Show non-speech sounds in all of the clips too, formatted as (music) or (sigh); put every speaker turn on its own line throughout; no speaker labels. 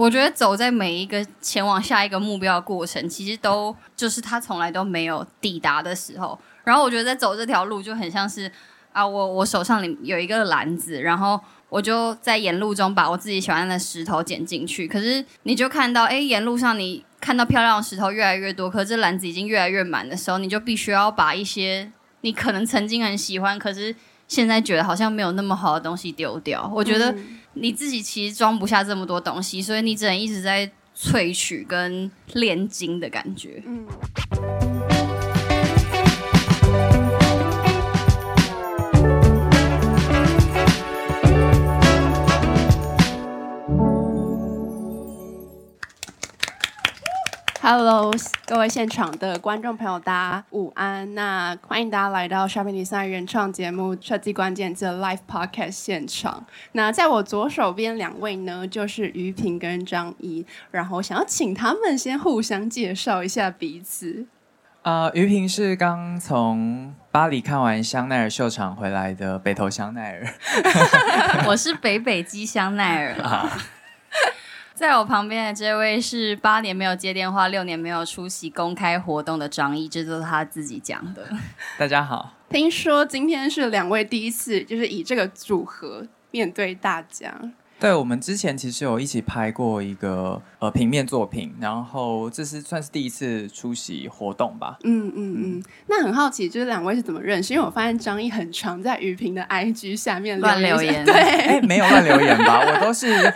我觉得走在每一个前往下一个目标的过程，其实都就是他从来都没有抵达的时候。然后我觉得在走这条路就很像是啊，我我手上里有一个篮子，然后我就在沿路中把我自己喜欢的石头捡进去。可是你就看到，哎，沿路上你看到漂亮的石头越来越多，可是这篮子已经越来越满的时候，你就必须要把一些你可能曾经很喜欢，可是现在觉得好像没有那么好的东西丢掉。我觉得。你自己其实装不下这么多东西，所以你只能一直在萃取跟炼金的感觉。嗯。
Hello，各位现场的观众朋友，大家午安。那欢迎大家来到 Shopping Design 原创节目设计关键字 Live Podcast 现场。那在我左手边两位呢，就是于平跟张怡。然后想要请他们先互相介绍一下彼此。
呃，于平是刚从巴黎看完香奈儿秀场回来的北投香奈儿。(laughs) (laughs)
我是北北基香奈儿。啊在我旁边的这位是八年没有接电话、六年没有出席公开活动的张毅，这都是他自己讲的。(laughs)
大家好，
听说今天是两位第一次，就是以这个组合面对大家。
对，我们之前其实有一起拍过一个呃平面作品，然后这是算是第一次出席活动吧。
嗯嗯嗯。那很好奇，就是两位是怎么认识？因为我发现张毅很常在于平的 IG 下面
乱留言。(laughs)
对，
哎，没有乱留言吧？我都是。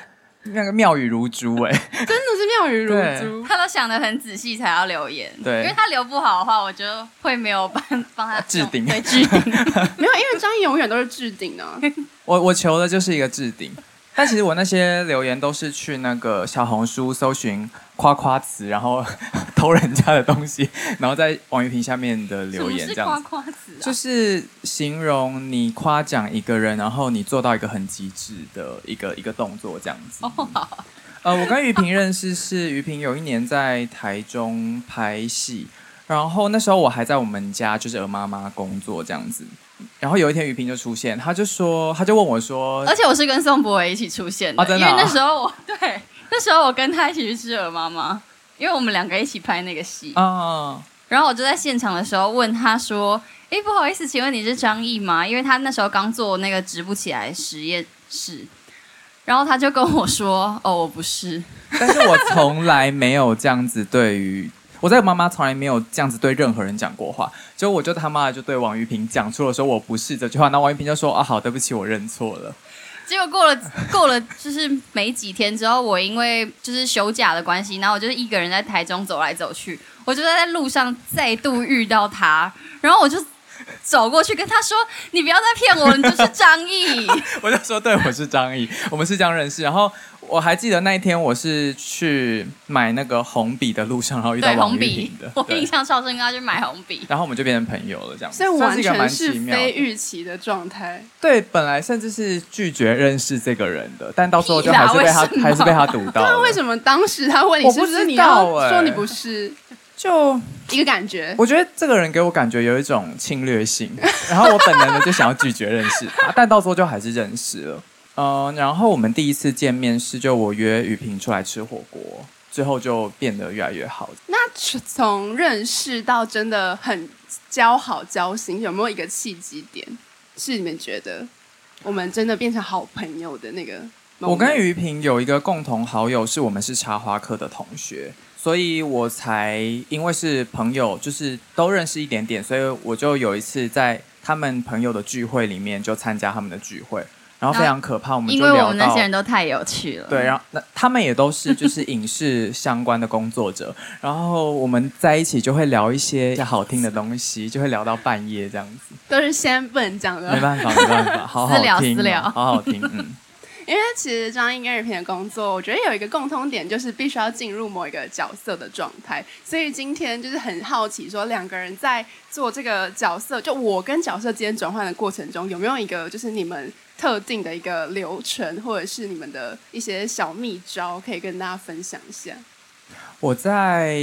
(laughs) 那个妙语如珠哎，(laughs)
真的是妙语如珠。
他都想得很仔细才要留言，
对，
因为他留不好的话，我就会没有帮帮他
置顶，
对置顶。(laughs)
没有，因为张毅永远都是置顶啊。
我我求的就是一个置顶。但其实我那些留言都是去那个小红书搜寻夸夸词，然后偷人家的东西，然后在王玉平下面的留言这样子。
夸夸词啊？
就是形容你夸奖一个人，然后你做到一个很极致的一个一个动作这样子。哦，好。呃，我跟于平认识是于平有一年在台中拍戏，然后那时候我还在我们家就是鹅妈妈工作这样子。然后有一天，于平就出现，他就说，他就问我说，
而且我是跟宋博伟一起出现的，
啊真的啊、
因为那时候我对那时候我跟他一起去吃鹅妈妈，因为我们两个一起拍那个戏哦。然后我就在现场的时候问他说：“哎，不好意思，请问你是张毅吗？”因为他那时候刚做那个直不起来实验室，然后他就跟我说：“哦，我不是。(laughs) ”
但是我从来没有这样子对于。我在妈妈从来没有这样子对任何人讲过话，结果我就他妈的就对王玉平讲出了说我不是这句话，那王玉平就说啊好，对不起，我认错了。
结果过了过了就是没几天之后，我因为就是休假的关系，然后我就是一个人在台中走来走去，我就在在路上再度遇到他，然后我就走过去跟他说：“你不要再骗我，你就是张毅。” (laughs)
我就说：“对，我是张毅，我们是这样认识。”然后。我还记得那一天，我是去买那个红笔的路上，然后遇到王玉平的。(laughs)
我印象超深刻，去买红笔，
然后我们就变成朋友了，这样子。
所以完全是非预期的状态。
对，本来甚至是拒绝认识这个人的，但到时候就还是被他还是被他堵到。
那为什么当时他问你是不是你要说你不是？就一个感觉。
我觉得这个人给我感觉有一种侵略性，然后我本能的就想要拒绝认识他，但到时候就还是认识了。嗯、呃，然后我们第一次见面是就我约雨萍出来吃火锅，最后就变得越来越好。
那从认识到真的很交好交心，有没有一个契机点是你们觉得我们真的变成好朋友的那个？
我跟于平有一个共同好友，是我们是插花课的同学，所以我才因为是朋友，就是都认识一点点，所以我就有一次在他们朋友的聚会里面就参加他们的聚会。然后非常可怕，我们就聊到，因为我们
那些人都太有趣了。
对，然后那他们也都是就是影视相关的工作者，然后我们在一起就会聊一些好听的东西，就会聊到半夜这样子。
都是先不能讲的，
没办法，没办法，好好听，
私聊，
好好听，嗯。(laughs)
因为其实张英跟于平的工作，我觉得有一个共通点，就是必须要进入某一个角色的状态。所以今天就是很好奇，说两个人在做这个角色，就我跟角色之间转换的过程中，有没有一个就是你们特定的一个流程，或者是你们的一些小秘招，可以跟大家分享一下？
我在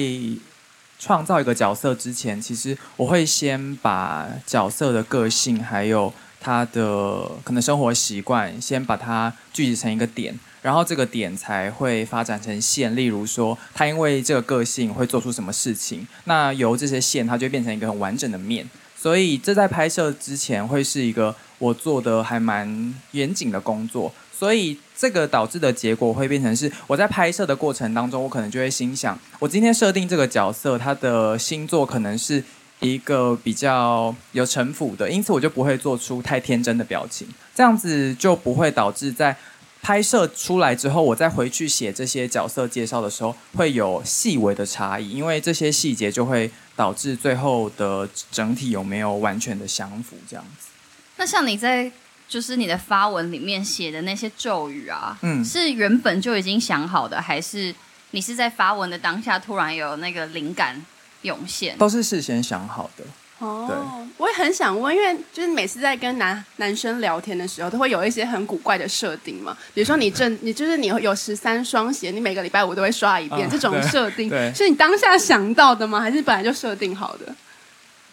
创造一个角色之前，其实我会先把角色的个性还有他的可能生活习惯，先把它聚集成一个点，然后这个点才会发展成线。例如说，他因为这个个性会做出什么事情，那由这些线，它就变成一个很完整的面。所以这在拍摄之前会是一个我做的还蛮严谨的工作。所以这个导致的结果会变成是，我在拍摄的过程当中，我可能就会心想，我今天设定这个角色，他的星座可能是一个比较有城府的，因此我就不会做出太天真的表情，这样子就不会导致在。拍摄出来之后，我再回去写这些角色介绍的时候，会有细微的差异，因为这些细节就会导致最后的整体有没有完全的相符，这样子。
那像你在就是你的发文里面写的那些咒语啊，嗯，是原本就已经想好的，还是你是在发文的当下突然有那个灵感涌现？
都是事先想好的。
哦，对我也很想问，因为就是每次在跟男男生聊天的时候，都会有一些很古怪的设定嘛。比如说你正，(laughs) 你就是你有十三双鞋，你每个礼拜五都会刷一遍，啊、这种设定，是你当下想到的吗？还是本来就设定好的？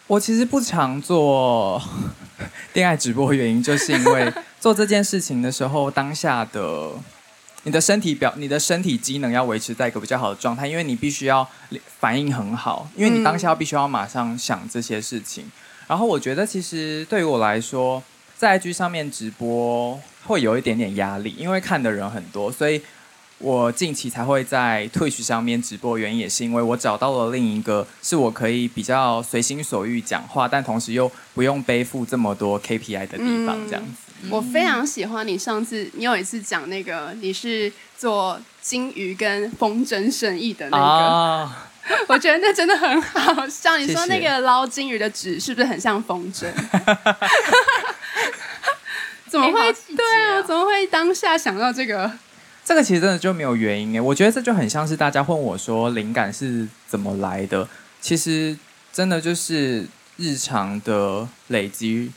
我其实不常做 (laughs) 恋爱直播，原因就是因为 (laughs) 做这件事情的时候，当下的。你的身体表，你的身体机能要维持在一个比较好的状态，因为你必须要反应很好，因为你当下必须要马上想这些事情。嗯、然后我觉得，其实对于我来说，在 IG 上面直播会有一点点压力，因为看的人很多，所以我近期才会在 Twitch 上面直播。原因也是因为我找到了另一个是我可以比较随心所欲讲话，但同时又不用背负这么多 KPI 的地方，这样子。嗯我非常喜欢你上次，你有一次讲那个你是做金鱼跟风筝生意的那个，啊、(laughs) 我觉得那真的很好笑。你说那个捞金鱼的纸是不是很像风筝？(laughs) (laughs) 怎么会？对啊，怎么会当下想到这个？这个其实真的就没有原因诶。我觉得这就很像是大家问我说灵感是怎么来的，其实真的就是日常的累积，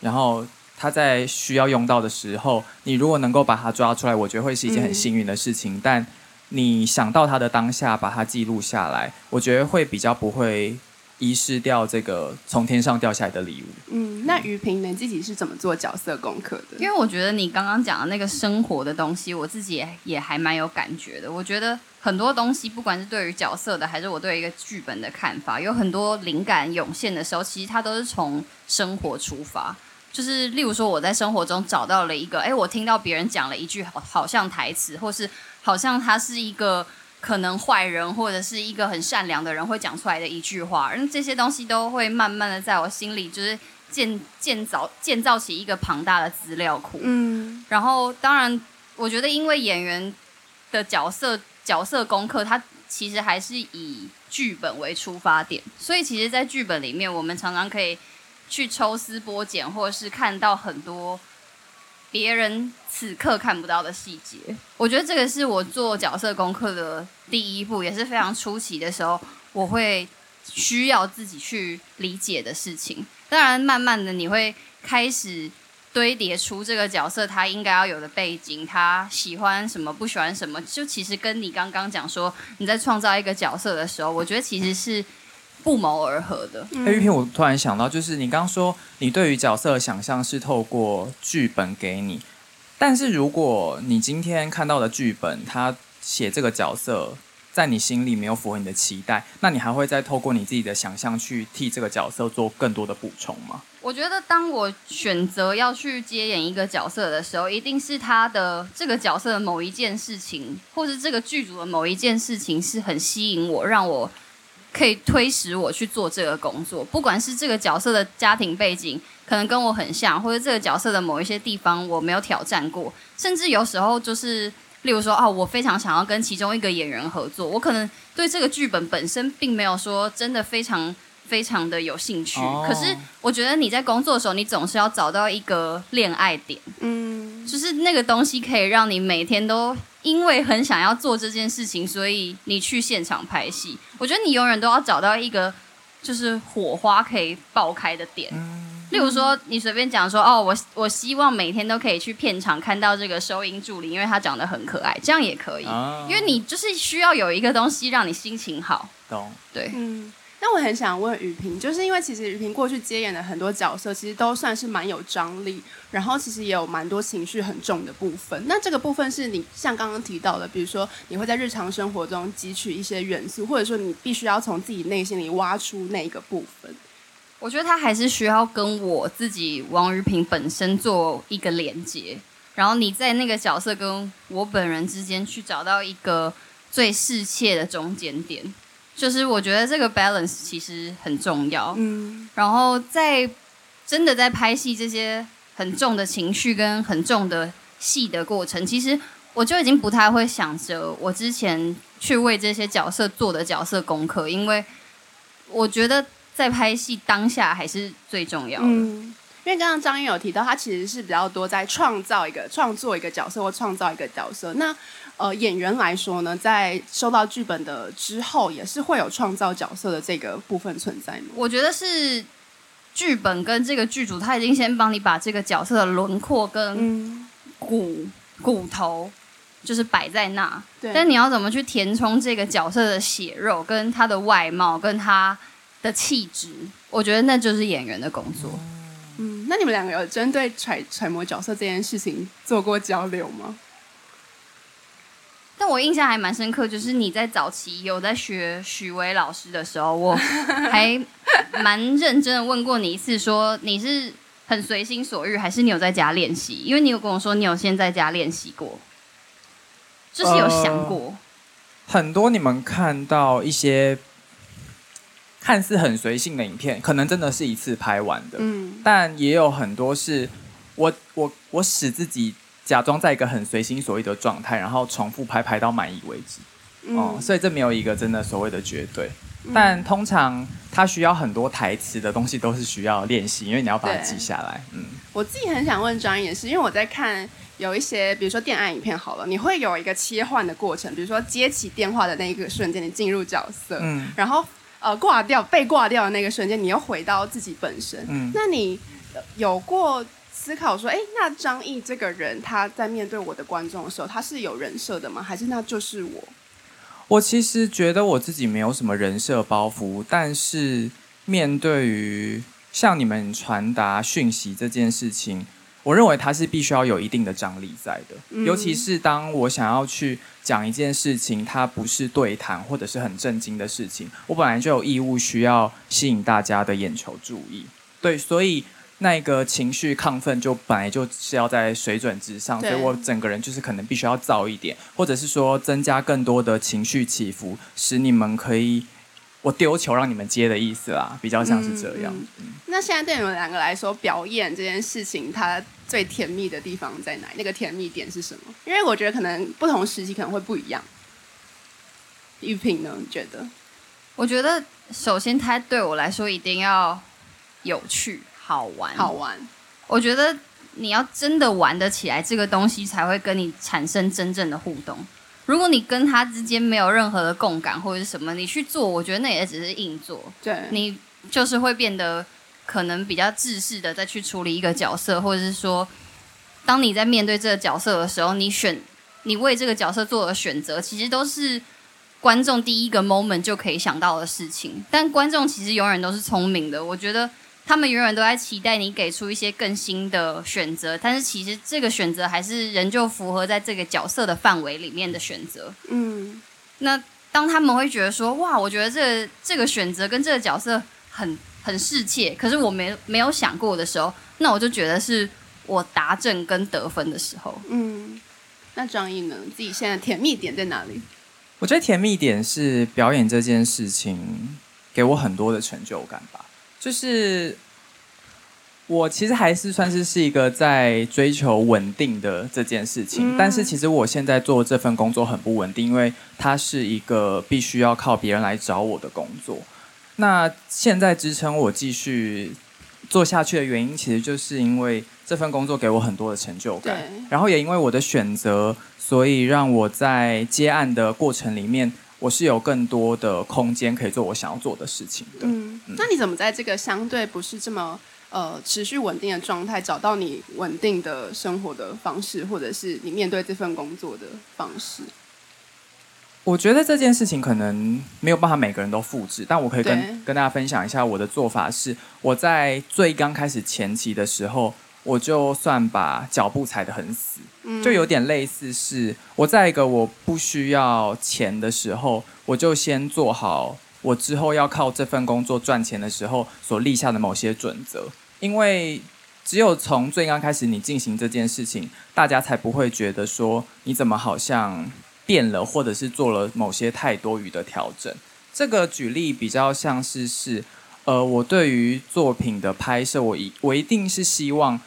然后。他在需要用到的时候，你如果能够把它抓出来，我觉得会是一件很幸运的事情。嗯、但你想到它的当下，把它记录下来，我觉得会比较不会遗失掉这个从天上掉下来的礼物。嗯，那于平你自己是怎么做角色功课的？因为我觉得你刚刚讲的那个生活的东西，我自己也也还蛮有感觉的。我觉得很多东西，不管是对于角色的，还是我对一个剧本的看法，有很多灵感涌现的时候，其实它都是从生活出发。就是，例如说，我在生活中找到了一个，哎，我听到别人讲了一句好，好像台词，或是好像它是一个可能坏人，或者是一个很善良的人会讲出来的一句话，而这些东西都会慢慢的在我心里，就是建建造建造起一个庞大的资料库。嗯，然后当然，我觉得因为演员的角色角色功课，他其实还是以剧本为出发点，所以其实，在剧本里面，我们常常可以。去抽丝剥茧，或者是看到很多别人此刻看不到的细节。我觉得这个是我做角色功课的第一步，也是非常初期的时候，我会需要自己去理解的事情。当然，慢慢的你会开始堆叠出这个角色他应该要有的背景，他喜欢什么，不喜欢什么。就其实跟你刚刚讲说，你在创造一个角色的时候，我觉得其实是。不谋而合的。哎，玉萍，我突然想到，就是你刚刚说你对于角色的想象是透过剧本给你，但是如果你今天看到的剧本，他写这个角色在你心里没有符合你的期待，那你还会再透过你自己的想象去替这个角色做更多的补充吗？我觉得，当我选择要去接演一个角色的时候，一定是他的这个角色的某一件事情，或是这个剧组的某一件事情是很吸引我，让我。可以推使我去做这个工作，不管是这个角色的家庭背景可能跟我很像，或者这个角色的某一些地方我没有挑战过，甚至有时候就是，例如说，哦，我非常想要跟其中一个演员合作，我可能对这个剧本本身并没有说真的非常非常的有兴趣，哦，可是我觉得你在工作的时候，你总是要找到一个恋爱点，嗯，就是那个东西可以让你每天都。因为很想要做这件事情，所以你去现场拍戏。我觉得你永远都要找到一个就是火花可以爆开的点。嗯、例如说，你随便讲说哦，我我希望每天都可以去片场看到这个收音助理，因为他长得很可爱，这样也可以。哦、因为你就是需要有一个东西让你心情好。懂。对。嗯。那
我很想问雨萍，就是因为其实雨萍过去接演的很多角色，其实都算是蛮有张力，然后其实也有蛮多情绪很重的部分。那这个部分是你像刚刚提到的，比如说你会在日常生活中汲取一些元素，或者说你必须要从自己内心里挖出那个部分。
我觉得他还是需要跟我自己王于平本身做一个连接，然后你在那个角色跟我本人之间去找到一个最适切的中间点。就是我觉得这个 balance 其实很重要，嗯，然后在真的在拍戏这些很重的情绪跟很重的戏的过程，其实我就已经不太会想着我之前去为这些角色做的角色功课，因为我觉得在拍戏当下还是最重要的。
嗯，因为刚刚张英有提到，他其实是比较多在创造一个创作一个角色或创造一个角色，那。呃，演员来说呢，在收到剧本的之后，也是会有创造角色的这个部分存在吗？
我觉得是剧本跟这个剧组他已经先帮你把这个角色的轮廓跟骨、嗯、骨头就是摆在那，但你要怎么去填充这个角色的血肉，跟他的外貌，跟他的气质？我觉得那就是演员的工作。
嗯，那你们两个有针对揣揣摩角色这件事情做过交流吗？
但我印象还蛮深刻，就是你在早期有在学许巍老师的时候，我 (laughs) 还蛮认真的问过你一次，说你是很随心所欲，还是你有在家练习？因为你有跟我说你有先在家练习过，就是有想过。呃，
很多你们看到一些看似很随性的影片，可能真的是一次拍完的，嗯，但也有很多是我我我使自己。假装在一个很随心所欲的状态，然后重复拍拍到满意为止。哦、嗯，所以这没有一个真的所谓的绝对。嗯、但通常它需要很多台词的东西都是需要练习，因为你要把它记下来。嗯，
我自己很想问张也是，因为我在看有一些，比如说电爱影片好了，你会有一个切换的过程，比如说接起电话的那一个瞬间，你进入角色，嗯，然后呃挂掉被挂掉的那个瞬间，你又回到自己本身。嗯，那你有过？思考说，哎，那张毅这个人，他在面对我的观众的时候，他是有人设的吗？还是那就是我？
我其实觉得我自己没有什么人设包袱，但是面对于向你们传达讯息这件事情，我认为他是必须要有一定的张力在的。嗯。尤其是当我想要去讲一件事情，它不是对谈或者是很震惊的事情，我本来就有义务需要吸引大家的眼球注意。对，所以。那个情绪亢奋就本来就是要在水准之上，所以我整个人就是可能必须要燥一点，或者是说增加更多的情绪起伏，使你们可以我丢球让你们接的意思啦，比较像是这样。嗯嗯、
那现在对你们两个来说，表演这件事情它最甜蜜的地方在哪？那个甜蜜点是什么？因为我觉得可能不同时期可能会不一样。玉萍呢？你觉得？
我觉得首先它对我来说一定要有趣。好玩，
好玩。
我觉得你要真的玩得起来，这个东西才会跟你产生真正的互动。如果你跟他之间没有任何的共感或者是什么，你去做，我觉得那也只是硬做。
对，
你就是会变得可能比较自私的再去处理一个角色，或者是说，当你在面对这个角色的时候，你选你为这个角色做的选择，其实都是观众第一个 moment 就可以想到的事情。但观众其实永远都是聪明的，我觉得。他们永远都在期待你给出一些更新的选择，但是其实这个选择还是仍旧符合在这个角色的范围里面的选择。嗯，那当他们会觉得说，哇，我觉得这个这个选择跟这个角色很很适切，可是我没没有想过的时候，那我就觉得是我达阵跟得分的时候。
嗯，那张毅呢？自己现在甜蜜点在哪里？
我觉得甜蜜点是表演这件事情给我很多的成就感吧。就是我其实还是算是是一个在追求稳定的这件事情，嗯，但是其实我现在做这份工作很不稳定，因为它是一个必须要靠别人来找我的工作。那现在支撑我继续做下去的原因，其实就是因为这份工作给我很多的成就感，然后也因为我的选择，所以让我在接案的过程里面。我是有更多的空间可以做我想要做的事情的。
嗯，那你怎么在这个相对不是这么呃持续稳定的状态，找到你稳定的生活的方式，或者是你面对这份工作的方式？
我觉得这件事情可能没有办法每个人都复制，但我可以跟跟大家分享一下我的做法是，我在最刚开始前期的时候，我就算把脚步踩得很死，
嗯
就有点类似是我在一个我不需要钱的时候，我就先做好我之后要靠这份工作赚钱的时候所立下的某些准则，因为只有从最刚开始你进行这件事情，大家才不会觉得说你怎么好像。变了，或者是做了某些太多余的调整。这个举例比较像是是，呃，我对于作品的拍摄，我一我一定是希望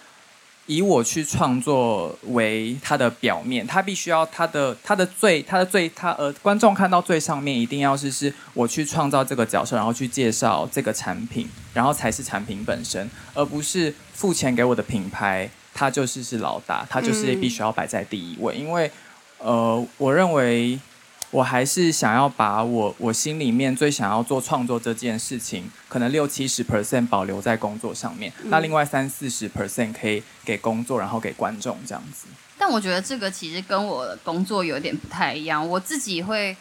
以我去创作为它的表面，它必须要它的它的最它的最它呃观众看到最上面一定要是是我去创造这个角色，然后去介绍这个产品，然后才是产品本身，而不是付钱给我的品牌，它就是是老大，它就是必须要摆在第一位，嗯、因为。呃，我认为我还是想要把我我心里面最想要做创作这件事情，可能六七十 percent 保留在工作上面，嗯、那另外三四十 percent 可以给工作，然后给观众这样子。
但我觉得这个其实跟我的工作有点不太一样，我自己会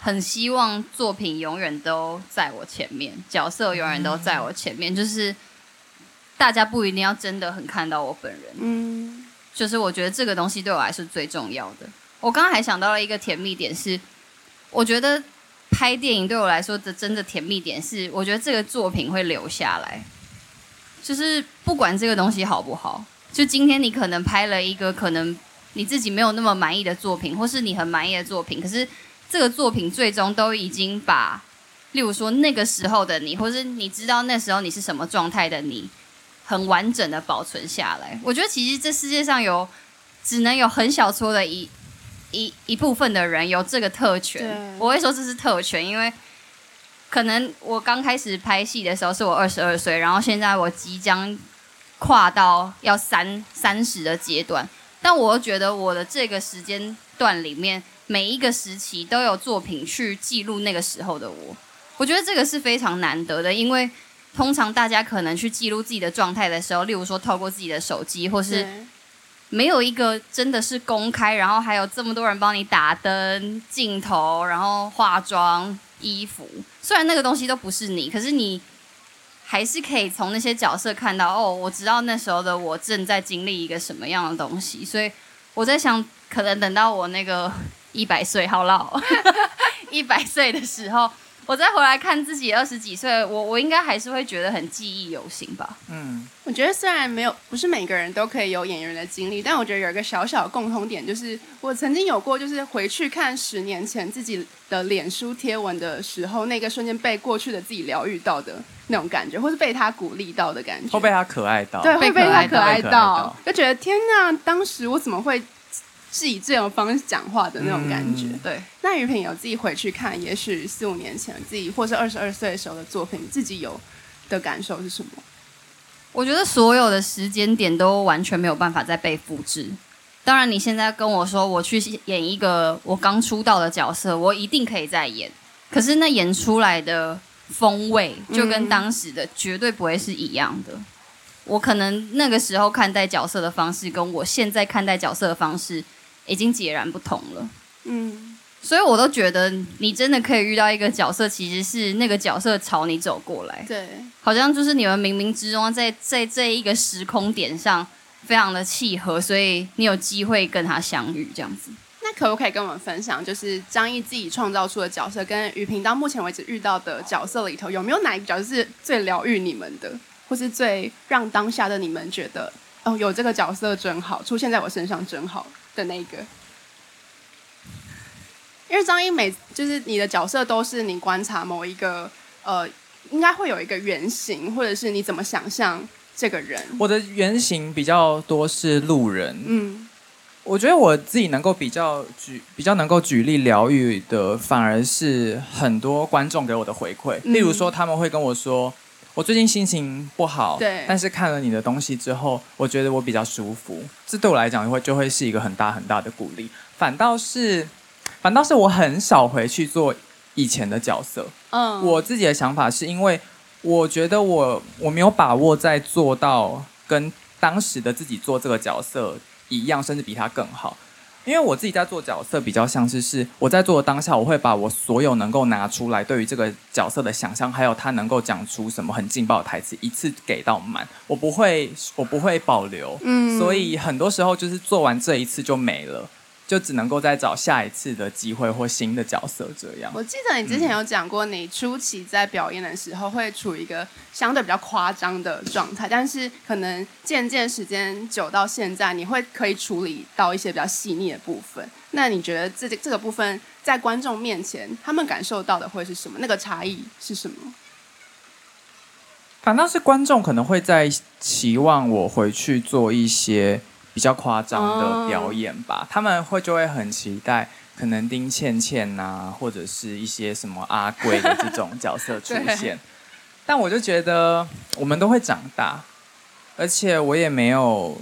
很希望作品永远都在我前面，角色永远都在我前面，嗯、就是大家不一定要真的很看到我本人，嗯，就是我觉得这个东西对我来说最重要的。我刚刚还想到了一个甜蜜点是，我觉得拍电影对我来说的真的甜蜜点是，我觉得这个作品会留下来，就是不管这个东西好不好，就今天你可能拍了一个可能你自己没有那么满意的作品，或是你很满意的作品，可是这个作品最终都已经把，例如说那个时候的你，或是你知道那时候你是什么状态的你，很完整的保存下来。我觉得其实这世界上有只能有很小撮的一。一一部分的人有这个特权，我会说这是特权，因为可能我刚开始拍戏的时候是我二十二岁，然后现在我即将跨到要三三十的阶段，但我觉得我的这个时间段里面每一个时期都有作品去记录那个时候的我，我觉得这个是非常难得的，因为通常大家可能去记录自己的状态的时候，例如说透过自己的手机或是。没有一个真的是公开，然后还有这么多人帮你打灯、镜头，然后化妆、衣服。虽然那个东西都不是你，可是你还是可以从那些角色看到哦，我知道那时候的我正在经历一个什么样的东西。所以我在想，可能等到我那个 (laughs) 一百岁，好老，(laughs) 一百岁的时候。我再回来看自己二十几岁，我我应该还是会觉得很记忆犹新吧。嗯，
我觉得虽然没有不是每个人都可以有演员的经历，但我觉得有一个小小的共同点，就是我曾经有过，就是回去看十年前自己的脸书贴文的时候，那个瞬间被过去的自己疗愈到的那种感觉，或是被他鼓励到的感觉，
会被他可爱到，
对，会被他可爱到，
到
就觉得天哪，当时我怎么会？是以这种方式讲话的那种感觉，
嗯、对。
那于平有自己回去看，也许四五年前自己，或是二十二岁的时候的作品，自己有的感受是什么？
我觉得所有的时间点都完全没有办法再被复制。当然，你现在跟我说我去演一个我刚出道的角色，我一定可以再演。可是那演出来的风味，就跟当时的绝对不会是一样的。嗯、我可能那个时候看待角色的方式，跟我现在看待角色的方式。已经截然不同了，嗯，所以我都觉得你真的可以遇到一个角色，其实是那个角色朝你走过来，
对，
好像就是你们冥冥之中在在这一个时空点上非常的契合，所以你有机会跟他相遇这样子。
那可不可以跟我们分享，就是张毅自己创造出的角色，跟雨萍到目前为止遇到的角色里头，有没有哪一个角色是最疗愈你们的，或是最让当下的你们觉得哦，有这个角色真好，出现在我身上真好？的那个，因为张一每就是你的角色都是你观察某一个呃，应该会有一个原型，或者是你怎么想象这个人。
我的原型比较多是路人，嗯，我觉得我自己能够比较举比较能够举例疗愈的，反而是很多观众给我的回馈，例如说他们会跟我说。我最近心情不好，
对，
但是看了你的东西之后，我觉得我比较舒服。这对我来讲会就会是一个很大很大的鼓励。反倒是，反倒是我很少回去做以前的角色。嗯，我自己的想法是因为我觉得我我没有把握在做到跟当时的自己做这个角色一样，甚至比他更好。因为我自己在做角色，比较像是是我在做的当下，我会把我所有能够拿出来对于这个角色的想象，还有他能够讲出什么很劲爆的台词，一次给到满，我不会，我不会保留。嗯，所以很多时候就是做完这一次就没了。就只能够再找下一次的机会或新的角色这样。
我记得你之前有讲过，你初期在表演的时候会处于一个相对比较夸张的状态，但是可能渐渐时间久到现在，你会可以处理到一些比较细腻的部分。那你觉得这这个部分在观众面前，他们感受到的会是什么？那个差异是什么？
反倒是观众可能会在期望我回去做一些。比较夸张的表演吧，他们会就会很期待，可能丁倩倩呐、啊，或者是一些什么阿贵的这种角色出现。(laughs) 但我就觉得我们都会长大，而且我也没有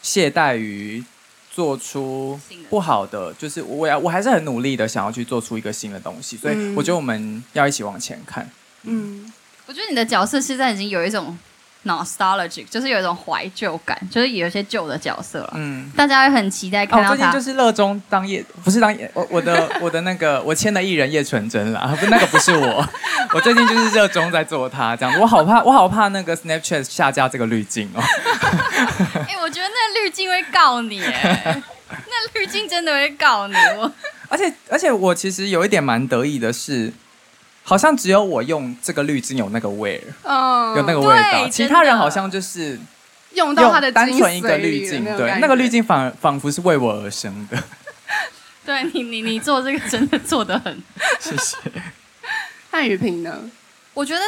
懈怠于做出不好的，就是我要我还是很努力的想要去做出一个新的东西。所以我觉得我们要一起往前看。
嗯，我觉得你的角色现在已经有一种。Nostalgic 就是有一种怀旧感，就是有一些旧的角色了。嗯，大家会很期待看到他。
哦、最近就是热衷当叶，不是当叶，我我的 (laughs) 我的那个我签的艺人叶纯真啦，不，那个不是我。(laughs) 我最近就是热衷在做他这样子，我好怕，我好怕那个 Snapchat 下架这个滤镜哦。(laughs)
哎、欸，我觉得那滤镜会告你，哎，那滤镜真的会告你。我，
而且而且我其实有一点蛮得意的是。好像只有我用这个滤镜有那个味儿，嗯，有那个味道。其他人好像就是
用到它的
单纯一个滤镜，对，那个滤镜仿仿佛是为我而生的。(laughs)
对你，你你做这个真的做的很，(laughs)
谢谢。
那宇平呢？
我觉得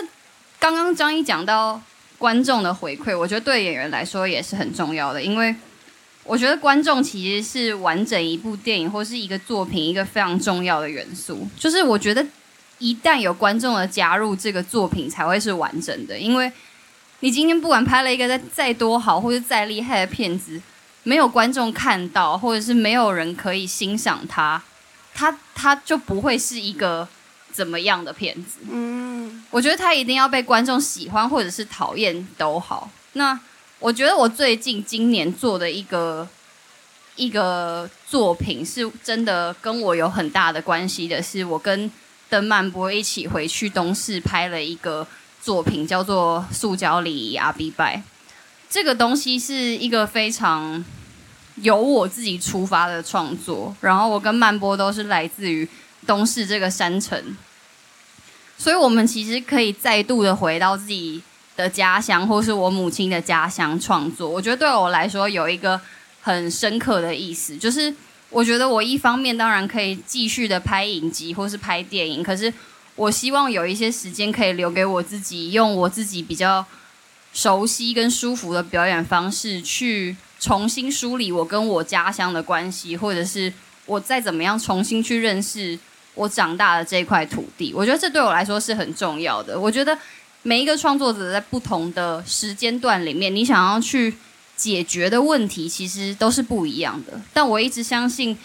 刚刚张一讲到观众的回馈，我觉得对演员来说也是很重要的，因为我觉得观众其实是完整一部电影或是一个作品一个非常重要的元素，就是我觉得。一旦有观众的加入，这个作品才会是完整的。因为你今天不管拍了一个再再多好或者再厉害的片子，没有观众看到，或者是没有人可以欣赏它，它它就不会是一个怎么样的片子。嗯，我觉得它一定要被观众喜欢或者是讨厌都好。那我觉得我最近今年做的一个一个作品，是真的跟我有很大的关系的，是我跟。跟曼波一起回去东势拍了一个作品，叫做《塑胶礼仪阿比拜》。这个东西是一个非常由我自己出发的创作，然后我跟曼波都是来自于东势这个山城，所以我们其实可以再度的回到自己的家乡，或是我母亲的家乡创作。我觉得对我来说有一个很深刻的意思，就是。我觉得我一方面当然可以继续的拍影集或是拍电影，可是我希望有一些时间可以留给我自己，用我自己比较熟悉跟舒服的表演方式去重新梳理我跟我家乡的关系，或者是我再怎么样重新去认识我长大的这块土地。我觉得这对我来说是很重要的。我觉得每一个创作者在不同的时间段里面，你想要去。解决的问题其实都是不一样的，但我一直相信，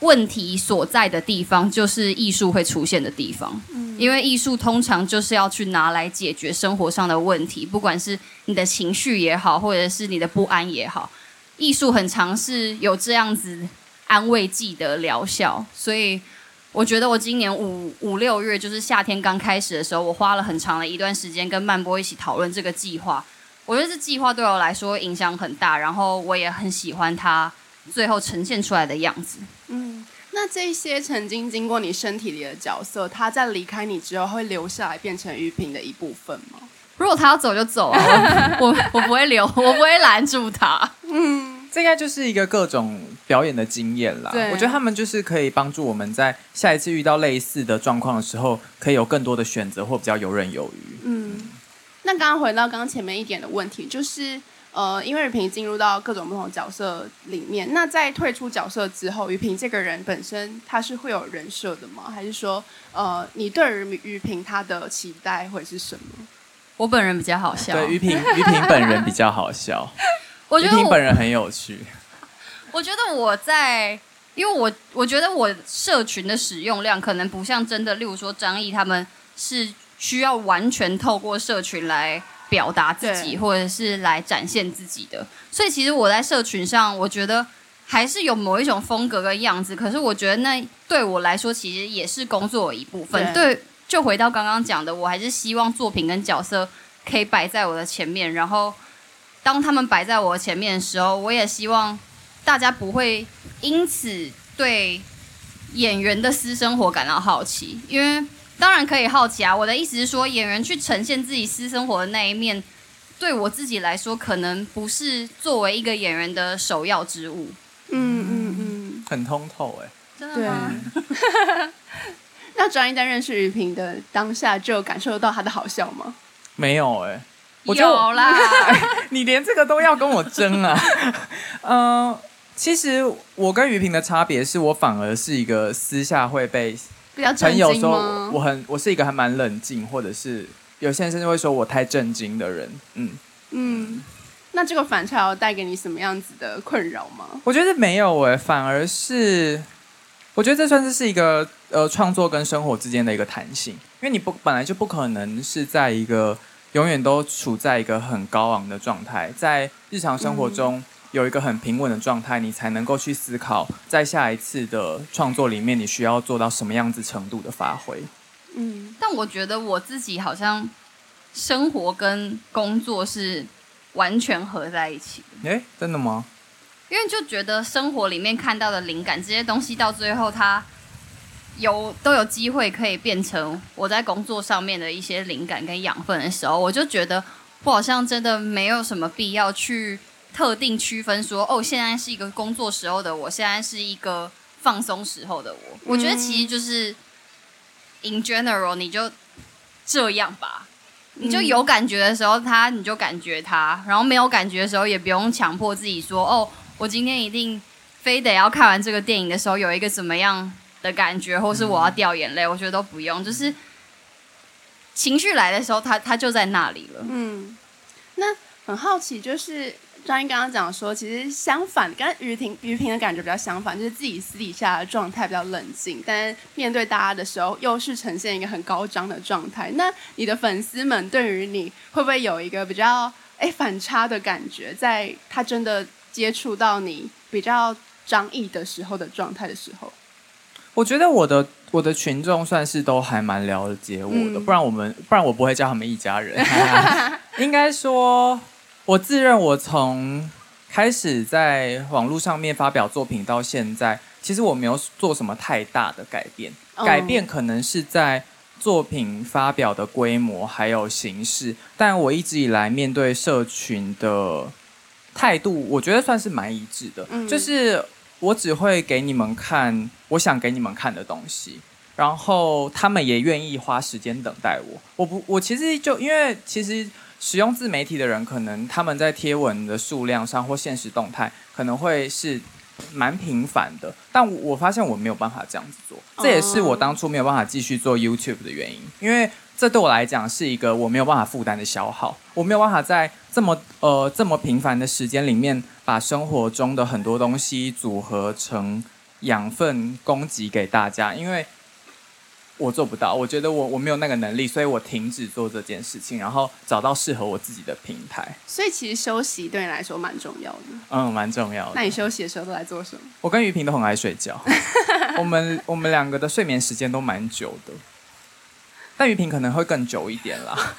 问题所在的地方就是艺术会出现的地方。嗯，因为艺术通常就是要去拿来解决生活上的问题，不管是你的情绪也好，或者是你的不安也好，艺术很常是有这样子安慰剂的疗效。所以，我觉得我今年五五六月就是夏天刚开始的时候，我花了很长的一段时间跟曼波一起讨论这个计划。我觉得这计划对我来说影响很大，然后我也很喜欢它最后呈现出来的样子。
嗯，那这些曾经经过你身体里的角色，他在离开你之后会留下来变成宇平的一部分吗？
如果他要走就走啊，我 (laughs) 我，我不会留，我不会拦住他。
嗯，这应该就是一个各种表演的经验啦。对，我觉得他们就是可以帮助我们在下一次遇到类似的状况的时候，可以有更多的选择或比较游刃有余。嗯。
那刚刚回到刚刚前面一点的问题，就是呃，因为宇平进入到各种不同角色里面，那在退出角色之后，宇平这个人本身他是会有人设的吗？还是说，呃，你对于雨萍他的期待会是什么？
我本人比较好笑，(laughs)
对，于平于平本人比较好笑，我觉得宇平本人很有趣。
我觉得我在，因为我我觉得我社群的使用量可能不像真的，例如说张毅他们是。需要完全透过社群来表达自己，或者是来展现自己的。所以其实我在社群上，我觉得还是有某一种风格跟样子。可是我觉得那对我来说，其实也是工作的一部分。对，对，就回到刚刚讲的，我还是希望作品跟角色可以摆在我的前面。然后当他们摆在我的前面的时候，我也希望大家不会因此对演员的私生活感到好奇，因为当然可以好奇啊。我的意思是说，演员去呈现自己私生活的那一面。对我自己来说，可能不是作为一个演员的首要之务。
嗯嗯嗯，
很通透哎，
真的吗？(laughs)
那张一在认识于平的当下，就感受到他的好笑吗？
没有哎，我
有啦。(laughs)
你连这个都要跟我争啊？嗯、(laughs) 呃，其实我跟于平的差别是我反而是一个私下会被朋友说我很我是一个还蛮冷静，或者是。有些人甚至会说我太震惊的人，嗯
嗯，那这个反差要带给你什么样子的困扰吗？
我觉得没有诶，反而是我觉得这算是是一个呃创作跟生活之间的一个弹性，因为你不本来就不可能是在一个永远都处在一个很高昂的状态，在日常生活中有一个很平稳的状态，你才能够去思考在下一次的创作里面你需要做到什么样子程度的发挥。
嗯，但我觉得我自己好像生活跟工作是完全合在一起的。
诶，真的吗？
因为就觉得生活里面看到的灵感这些东西，到最后它有都有机会可以变成我在工作上面的一些灵感跟养分的时候，我就觉得我好像真的没有什么必要去特定区分说，哦，现在是一个工作时候的我，现在是一个放松时候的我。我觉得其实就是。In general，你就这样吧。你就有感觉的时候，他你就感觉他，然后没有感觉的时候，也不用强迫自己说哦，我今天一定非得要看完这个电影的时候有一个怎么样的感觉，或是我要掉眼泪，我觉得都不用。就是情绪来的时候，他他就在那里了。
嗯，那很好奇，就是。张一刚刚讲说，其实相反，跟于婷于平的感觉比较相反，就是自己私底下的状态比较冷静，但面对大家的时候，又是呈现一个很高涨的状态。那你的粉丝们对于你会不会有一个比较哎反差的感觉？在他真的接触到你比较张毅的时候的状态的时候，
我觉得我的我的群众算是都还蛮了解我的，不然我们不然我不会叫他们一家人。(laughs) 应该说。我自认我从开始在网络上面发表作品到现在，其实我没有做什么太大的改变。改变可能是在作品发表的规模还有形式，但我一直以来面对社群的态度，我觉得算是蛮一致的。就是我只会给你们看我想给你们看的东西，然后他们也愿意花时间等待我。我不，我其实就因为其实。使用自媒体的人，可能他们在贴文的数量上或现实动态，可能会是蛮频繁的。但我发现我没有办法这样子做，这也是我当初没有办法继续做 YouTube 的原因。因为这对我来讲是一个我没有办法负担的消耗，我没有办法在这么呃这么频繁的时间里面，把生活中的很多东西组合成养分供给给大家，因为。我做不到，我觉得我我没有那个能力，所以我停止做这件事情，然后找到适合我自己的平台。
所以其实休息对你来说蛮重要的。
嗯，蛮重要的。
那你休息的时候都在做什么？
我跟于平都很爱睡觉，(laughs) 我们我们两个的睡眠时间都蛮久的，但于平可能会更久一点啦。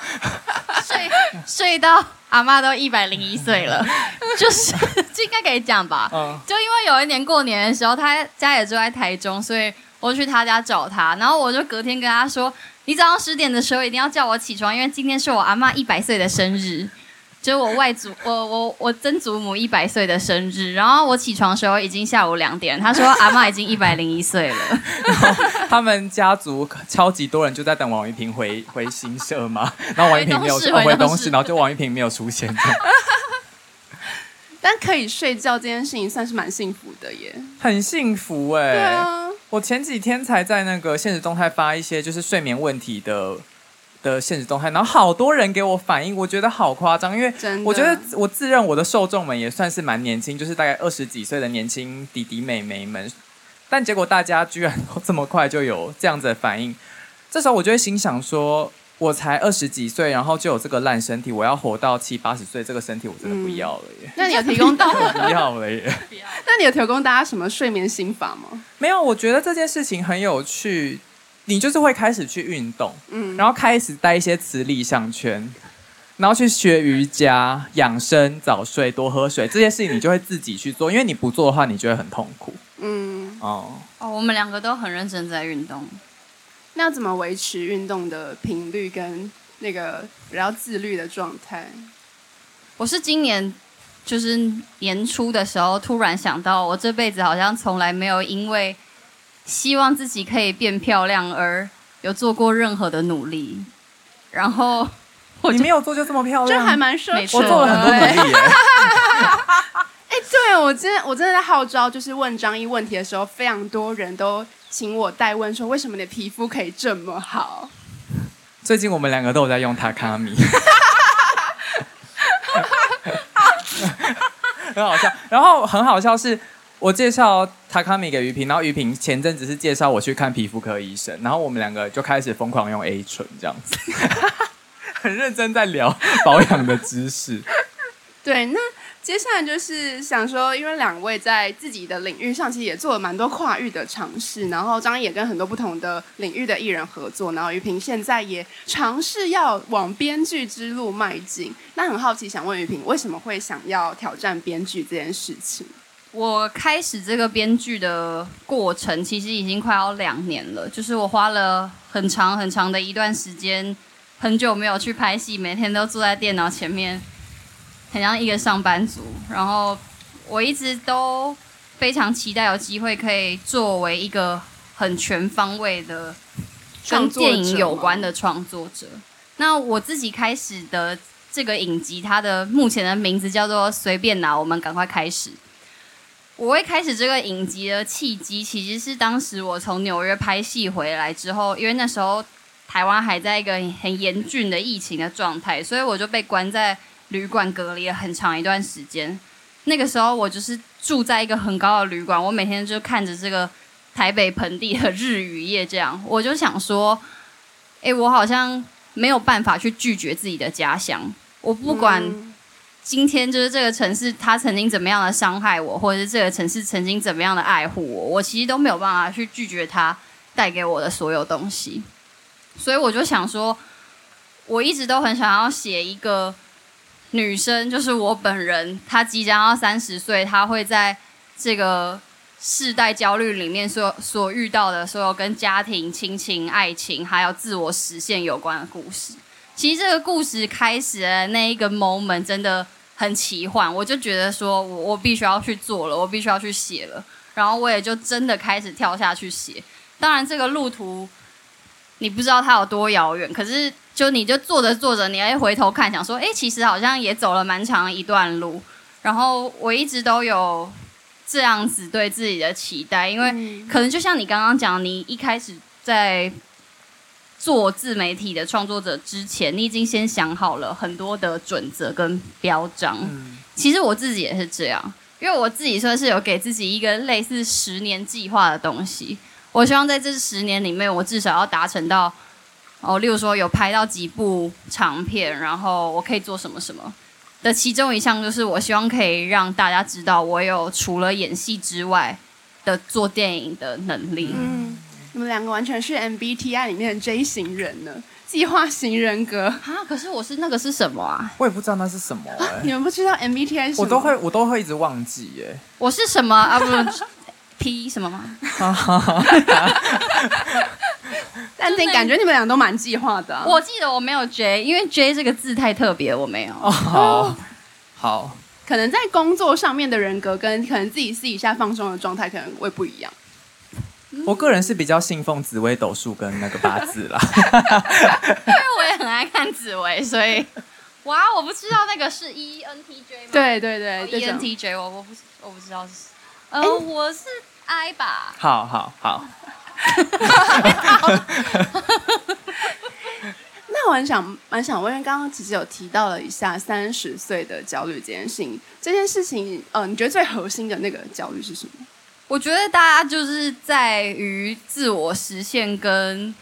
睡睡到阿妈都一百零一岁了，(laughs) 就是这应该可以讲吧？嗯，就因为有一年过年的时候，他家也住在台中，所以。我去他家找他，然后我就隔天跟他说：“你早上十点的时候一定要叫我起床，因为今天是我阿嬷一百岁的生日，就是我外祖 (laughs) 我我我曾祖母一百岁的生日。然后我起床的时候已经下午两点，他说阿妈已经一百零一岁了。然后
他们家族超级多人就在等王一平回 (laughs) 回新社嘛，然后王一平没有回东市，回东市，然后就王一平没有出现。(laughs)
但可以睡觉这件事情算是蛮幸福的耶，
很幸福哎、欸。
对啊。
我前几天才在那个现实动态发一些就是睡眠问题的的现实动态，然后好多人给我反应，我觉得好夸张，因为我觉得我自认我的受众们也算是蛮年轻，就是大概二十几岁的年轻弟弟妹妹们，但结果大家居然都这么快就有这样子的反应，这时候我就会心想说，我才二十几岁，然后就有这个烂身体，我要活到七八十岁，这个身体我真的不要了耶。嗯、
那你有提供到 (laughs)
不要了耶？(laughs)
那你有提供大家什么睡眠心法吗？
没有，我觉得这件事情很有趣。你就是会开始去运动，嗯，然后开始带一些磁力项圈，然后去学瑜伽、养生、早睡、多喝水，这些事情你就会自己去做，因为你不做的话，你就会很痛苦。嗯，
哦，哦，我们两个都很认真在运动。
那要怎么维持运动的频率跟那个比较自律的状态？
我是今年就是年初的时候突然想到，我这辈子好像从来没有因为。希望自己可以变漂亮，而有做过任何的努力，然后
你没有做就这么漂亮，
这还蛮奢侈的。
我做了很多努力。
哎，对，我真的我真的在号召，就是问张毅问题的时候，非常多人都请我代问说，为什么你的皮肤可以这么好？(laughs)
最近我们两个都有在用塔卡米，(laughs) 很好笑。然后很好笑是。我介绍塔卡米给于平，然后于平前阵子是介绍我去看皮肤科医生，然后我们两个就开始疯狂用 A 醇这样子，(laughs) 很认真在聊保养的知识。
对，那接下来就是想说，因为两位在自己的领域上其实也做了蛮多跨域的尝试，然后张毅也跟很多不同的领域的艺人合作，然后于平现在也尝试要往编剧之路迈进。那很好奇，想问于平，为什么会想要挑战编剧这件事情？
我开始这个编剧的过程，其实已经快要两年了。就是我花了很长很长的一段时间，很久没有去拍戏，每天都坐在电脑前面，很像一个上班族。然后我一直都非常期待有机会可以作为一个很全方位的跟电影有关的创作者。那我自己开始的这个影集，它的目前的名字叫做《随便拿》，我们赶快开始。我会开始这个影集的契机，其实是当时我从纽约拍戏回来之后，因为那时候台湾还在一个很严峻的疫情的状态，所以我就被关在旅馆隔离了很长一段时间。那个时候我就是住在一个很高的旅馆，我每天就看着这个台北盆地的日与夜，这样 (laughs) 我就想说，诶，我好像没有办法去拒绝自己的家乡，我不管。嗯今天就是这个城市，它曾经怎么样的伤害我，或者是这个城市曾经怎么样的爱护我，我其实都没有办法去拒绝它带给我的所有东西。所以我就想说，我一直都很想要写一个女生，就是我本人，她即将要三十岁，她会在这个世代焦虑里面所所遇到的所有跟家庭、亲情、爱情，还有自我实现有关的故事。其实这个故事开始的那一个 moment 真的。很奇幻，我就觉得说我我必须要去做了，我必须要去写了，然后我也就真的开始跳下去写。当然，这个路途你不知道它有多遥远，可是就你就做着做着，你会回头看，想说，哎，其实好像也走了蛮长一段路。然后我一直都有这样子对自己的期待，因为可能就像你刚刚讲，你一开始在。做自媒体的创作者之前，你已经先想好了很多的准则跟标章。嗯。其实我自己也是这样，因为我自己算是有给自己一个类似十年计划的东西。我希望在这十年里面，我至少要达成到哦，例如说有拍到几部长片，然后我可以做什么什么的。其中一项就是，我希望可以让大家知道，我有除了演戏之外的做电影的能力。嗯。
你们两个完全是 MBTI 里面的 J 型人呢，计划型人格
啊！可是我是那个是什么啊？
我也不知道那是什么、欸啊。
你们不知道 MBTI 是什么？
我都会，我都会一直忘记耶。
我是什么啊？不是 P 什么吗？(laughs)
但你感觉你们俩都蛮计划的、啊。
我记得我没有 J，因为 J 这个字太特别，我没有。
哦，好，好。
可能在工作上面的人格跟可能自己私底下放松的状态可能会不一样。
我个人是比较信奉紫微斗数跟那个八字啦，(laughs) (laughs)
因为我也很爱看紫微，所以哇，我不知道那个是 E N T J 吗？
对对对
，E N T J 我我不我不知道是，呃，我是 I 吧？
好好好。(laughs)
那我很想蛮想问，因为刚刚其实有提到了一下三十岁的焦虑这件事情，这件事情，呃，你觉得最核心的那个焦虑是什么？
我觉得大家就是在于自我实现跟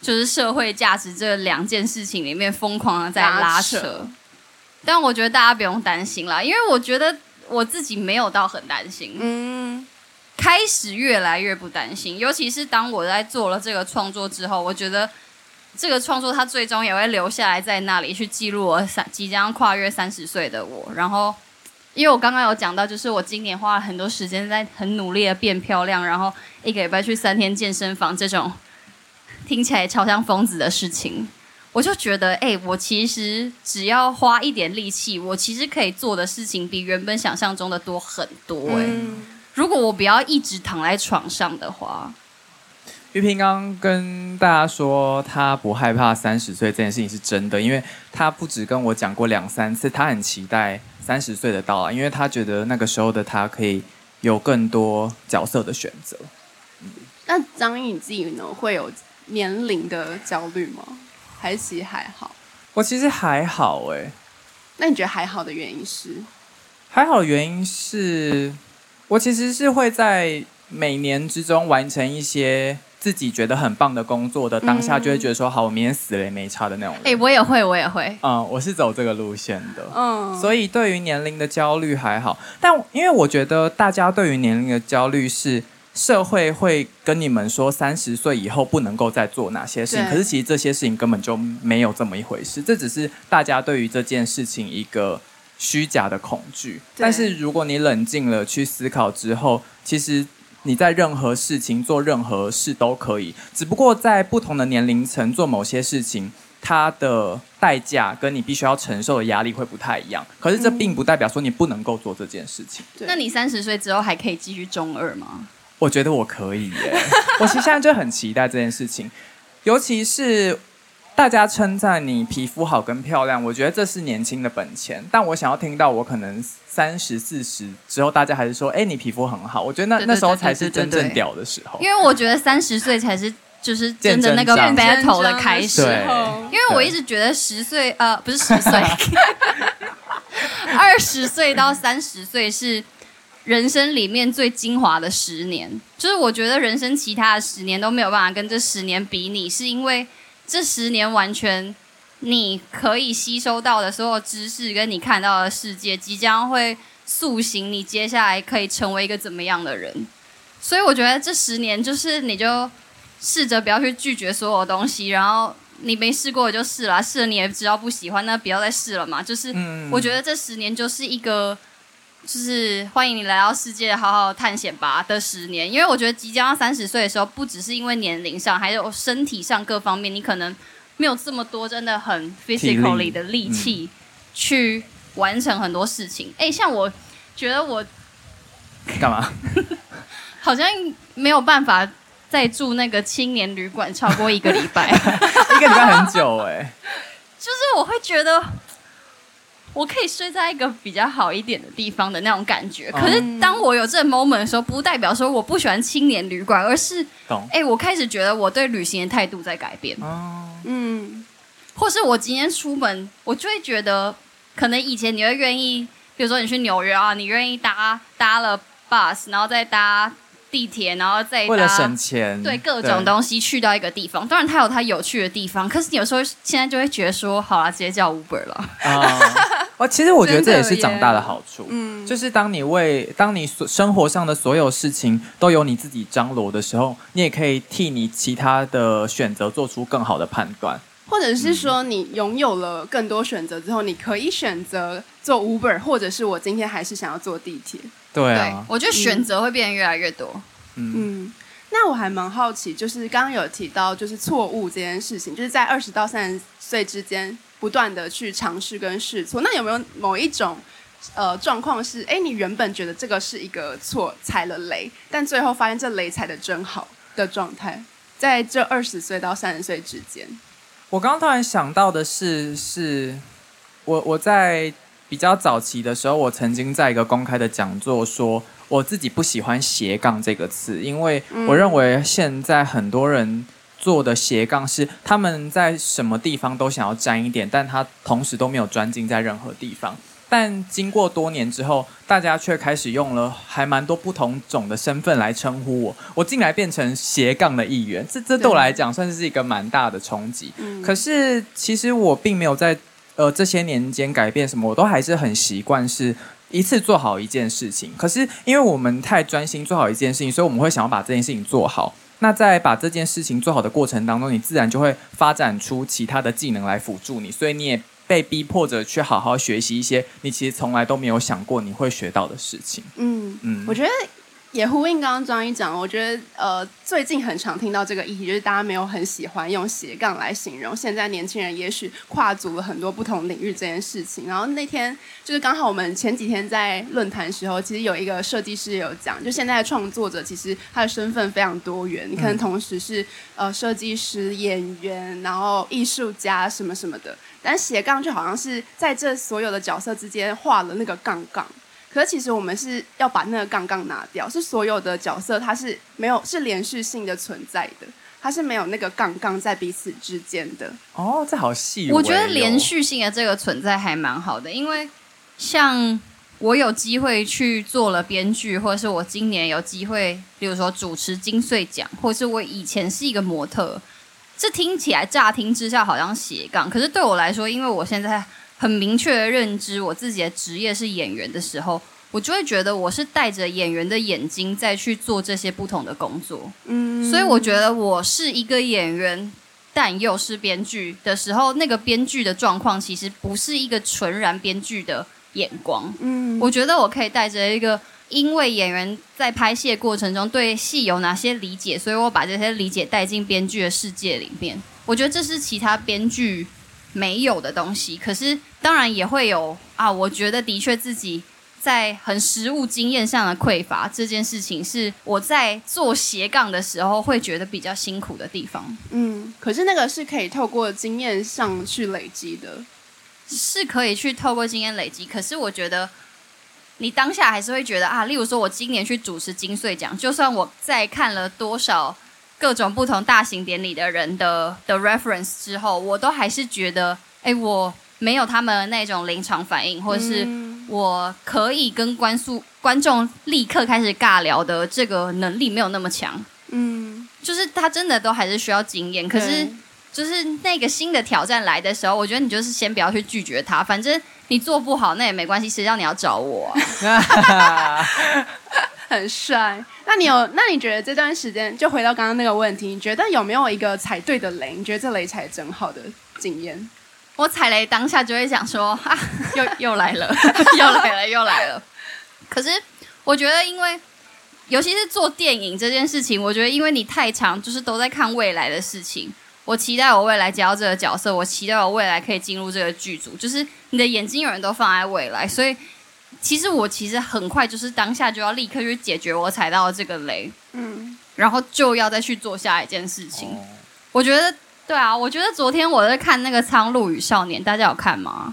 就是社会价值这两件事情里面疯狂的在拉扯。
拉扯。
但我觉得大家不用担心啦，因为我觉得我自己没有到很担心。
嗯，
开始越来越不担心，尤其是当我在做了这个创作之后，我觉得。这个创作，它最终也会留下来在那里去记录我三即将跨越三十岁的我。然后，因为我刚刚有讲到，就是我今年花了很多时间在很努力的变漂亮，然后一个礼拜去三天健身房这种听起来超像疯子的事情，我就觉得，哎，我其实只要花一点力气，我其实可以做的事情比原本想象中的多很多。哎，如果我不要一直躺在床上的话。
玉萍刚刚跟大家说，她不害怕三十岁这件事情是真的，因为她不止跟我讲过两三次，她很期待三十岁的到来，因为她觉得那个时候的她可以有更多角色的选择。
嗯、那张毅你自己呢，会有年龄的焦虑吗？还是其实还好？
我其实还好哎、欸。
那你觉得还好的原因是？
还好的原因是我其实是会在每年之中完成一些。自己觉得很棒的工作的当下，就会觉得说好，我明天死了也没差的那种。
哎、欸，我也会，我也会。
嗯，我是走这个路线的。
嗯，
所以对于年龄的焦虑还好，但因为我觉得大家对于年龄的焦虑是社会会跟你们说三十岁以后不能够再做哪些事情，可是其实这些事情根本就没有这么一回事，这只是大家对于这件事情一个虚假的恐惧。但是如果你冷静了去思考之后，其实。你在任何事情做任何事都可以，只不过在不同的年龄层做某些事情，它的代价跟你必须要承受的压力会不太一样。可是这并不代表说你不能够做这件事情。
嗯、那你三十岁之后还可以继续中二吗？
我觉得我可以耶，我其实现在就很期待这件事情，尤其是。大家称赞你皮肤好跟漂亮，我觉得这是年轻的本钱。但我想要听到，我可能三十四十之后，大家还是说，哎，你皮肤很好。我觉得那那时候才是真正屌的时候。
因为我觉得三十岁才是就是真的那个 battle 的开始。因为我一直觉得十岁呃不是十岁，二十岁到三十岁是人生里面最精华的十年。就是我觉得人生其他的十年都没有办法跟这十年比拟，是因为。这十年完全，你可以吸收到的所有知识，跟你看到的世界，即将会塑形你接下来可以成为一个怎么样的人。所以我觉得这十年就是你就试着不要去拒绝所有东西，然后你没试过就试了，试了你也知道不喜欢，那不要再试了嘛。就是我觉得这十年就是一个。就是欢迎你来到世界，好好探险吧的十年。因为我觉得即将要三十岁的时候，不只是因为年龄上，还有身体上各方面，你可能没有这么多真的很 physically 的力气去完成很多事情。哎、嗯，像我觉得我
干嘛？
好像没有办法再住那个青年旅馆超过一个礼拜，(laughs)
一个礼拜很久哎、欸。(laughs)
就是我会觉得。我可以睡在一个比较好一点的地方的那种感觉，可是当我有这个 moment 的时候，不代表说我不喜欢青年旅馆，而是，哎，我开始觉得我对旅行的态度在改变。嗯，或是我今天出门，我就会觉得，可能以前你会愿意，比如说你去纽约啊，你愿意搭搭了 bus，然后再搭。地铁，然后再搭，
为了省钱，
对各种东西去到一个地方。当然，它有它有趣的地方，可是你有时候现在就会觉得说，好了，直接叫 Uber 了。(laughs)
啊，我其实我觉得这也是长大的好处。嗯，就是当你为当你所生活上的所有事情都由你自己张罗的时候，你也可以替你其他的选择做出更好的判断。
或者是说，你拥有了更多选择之后，你可以选择坐 Uber，或者是我今天还是想要坐地铁。
对啊，
我觉得选择会变得越来越多。
嗯，嗯，那我还蛮好奇，就是刚刚有提到，就是错误这件事情，就是在二十到三十岁之间不断的去尝试跟试错。那有没有某一种呃状况是，哎，你原本觉得这个是一个错，踩了雷，但最后发现这雷踩的真好的状态，在这二十岁到三十岁之间？
我刚刚突然想到的是，是我我在。比较早期的时候，我曾经在一个公开的讲座说，我自己不喜欢斜杠这个词，因为我认为现在很多人做的斜杠是他们在什么地方都想要沾一点，但他同时都没有专精在任何地方。但经过多年之后，大家却开始用了还蛮多不同种的身份来称呼我。我进来变成斜杠的一员，这这对我来讲算是一个蛮大的冲击。嗯、可是其实我并没有在呃这些年间改变什么，我都还是很习惯是一次做好一件事情。可是因为我们太专心做好一件事情，所以我们会想要把这件事情做好。那在把这件事情做好的过程当中，你自然就会发展出其他的技能来辅助你，所以你也。被逼迫着去好好学习一些你其实从来都没有想过你会学到的事情。嗯
嗯，我觉得也呼应刚刚张一讲，我觉得呃最近很常听到这个议题，就是大家没有很喜欢用斜杠来形容现在年轻人也许跨足了很多不同领域这件事情。然后那天就是刚好我们前几天在论坛时候，其实有一个设计师有讲，就现在的创作者其实他的身份非常多元，你可能同时是呃设计师、演员，然后艺术家什么什么的。但斜杠就好像是在这所有的角色之间画了那个杠杠，可是其实我们是要把那个杠杠拿掉，是所有的角色它是没有是连续性的存在的，它是没有那个杠杠在彼此之间的。
哦，这好细。
我觉得连续性的这个存在还蛮好的，因为像我有机会去做了编剧，或者是我今年有机会，比如说主持金穗奖，或者是我以前是一个模特。这听起来乍听之下好像斜杠，可是对我来说，因为我现在很明确的认知我自己的职业是演员的时候，我就会觉得我是带着演员的眼睛在去做这些不同的工作。嗯，所以我觉得我是一个演员，但又是编剧的时候，那个编剧的状况其实不是一个纯然编剧的眼光。嗯，我觉得我可以带着一个。因为演员在拍戏的过程中对戏有哪些理解，所以我把这些理解带进编剧的世界里面。我觉得这是其他编剧没有的东西。可是当然也会有啊，我觉得的确自己在很实务经验上的匮乏，这件事情是我在做斜杠的时候会觉得比较辛苦的地方。
嗯，可是那个是可以透过经验上去累积的，
是可以去透过经验累积。可是我觉得。你当下还是会觉得啊，例如说，我今年去主持金穗奖，就算我在看了多少各种不同大型典礼的人的的 reference 之后，我都还是觉得，哎，我没有他们那种临场反应，或者是我可以跟观众观众立刻开始尬聊的这个能力没有那么强。嗯，就是他真的都还是需要经验，可是。就是那个新的挑战来的时候，我觉得你就是先不要去拒绝他，反正你做不好那也没关系，谁让你要找我啊？(laughs)
很帅。那你有？那你觉得这段时间就回到刚刚那个问题，你觉得有没有一个踩对的雷？你觉得这雷踩真好的经验？
我踩雷当下就会想说啊，(laughs) 又又来了，(laughs) 又来了，又来了。可是我觉得，因为尤其是做电影这件事情，我觉得因为你太长，就是都在看未来的事情。我期待我未来接到这个角色，我期待我未来可以进入这个剧组。就是你的眼睛有人都放在未来，所以其实我其实很快就是当下就要立刻去解决我踩到的这个雷，嗯，然后就要再去做下一件事情。哦、我觉得对啊，我觉得昨天我在看那个《苍鹭与少年》，大家有看吗？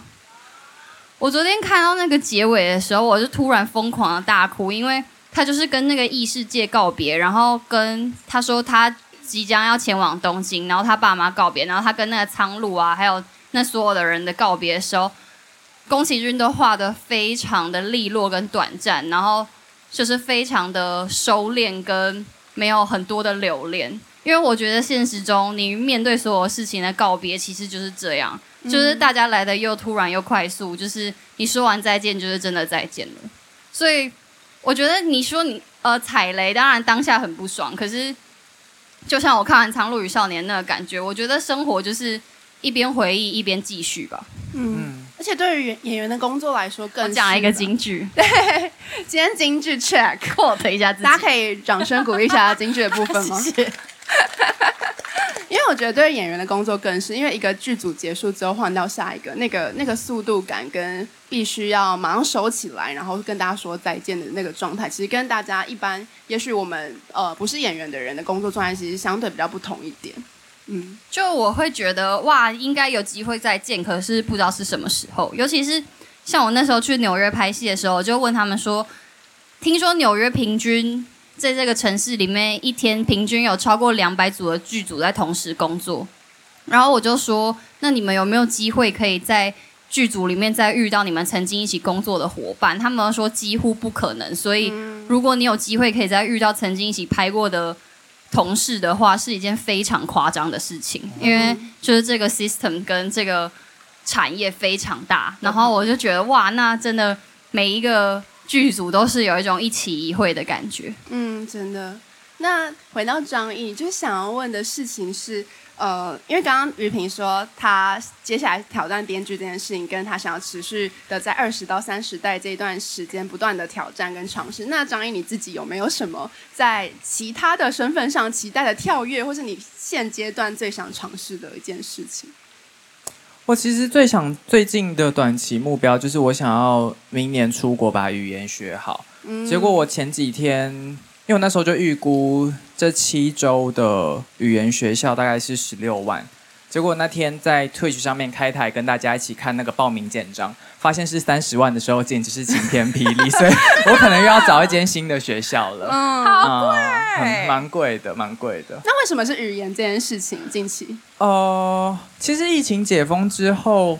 我昨天看到那个结尾的时候，我就突然疯狂的大哭，因为他就是跟那个异世界告别，然后跟他说他。即将要前往东京，然后他爸妈告别，然后他跟那个苍鹭啊，还有那所有的人的告别的时候，宫崎骏都画的非常的利落跟短暂，然后就是非常的收敛跟没有很多的留恋。因为我觉得现实中你面对所有事情的告别，其实就是这样，就是大家来的又突然又快速，就是你说完再见，就是真的再见了。所以我觉得你说你呃踩雷，当然当下很不爽，可是。就像我看完《苍鹭与少年》那个感觉，我觉得生活就是一边回忆一边继续吧。
嗯，而且对于演员的工作来说更，更
讲一个京剧。(laughs)
对，今天京剧 check (laughs)
quote 一下自己，
大家可以掌声鼓励一下京剧的部分吗？(laughs) 谢谢。(laughs) 因为我觉得对演员的工作更是，因为一个剧组结束之后换到下一个，那个那个速度感跟必须要马上收起来，然后跟大家说再见的那个状态，其实跟大家一般，也许我们呃不是演员的人的工作状态，其实相对比较不同一点。嗯，
就我会觉得哇，应该有机会再见，可是不知道是什么时候。尤其是像我那时候去纽约拍戏的时候，就问他们说，听说纽约平均。在这个城市里面，一天平均有超过两百组的剧组在同时工作。然后我就说：“那你们有没有机会可以在剧组里面再遇到你们曾经一起工作的伙伴，他们说几乎不可能。所以，如果你有机会可以再遇到曾经一起拍过的同事的话，是一件非常夸张的事情，因为就是这个 system 跟这个产业非常大。然后我就觉得，哇，那真的每一个剧组都是有一种一起一会的感觉。
嗯，真的。那回到张译，就是想要问的事情是。呃，因为刚刚于萍说，他接下来挑战编剧这件事情，跟他想要持续的在二十到三十代这段时间不断的挑战跟尝试。那张译你自己有没有什么在其他的身份上期待的跳跃，或是你现阶段最想尝试的一件事情？
我其实最想最近的短期目标就是我想要明年出国把语言学好。嗯，结果我前几天。因为我那时候就预估这七周的语言学校大概是十六万，结果那天在 Twitch 上面开台跟大家一起看那个报名简章，发现是三十万的时候，简直是晴天霹雳，所以 (laughs) 我可能又要找一间新的学校了。
嗯，好贵，
蛮贵的，蛮贵的。
那为什么是语言这件事情？近期？
呃，其实疫情解封之后。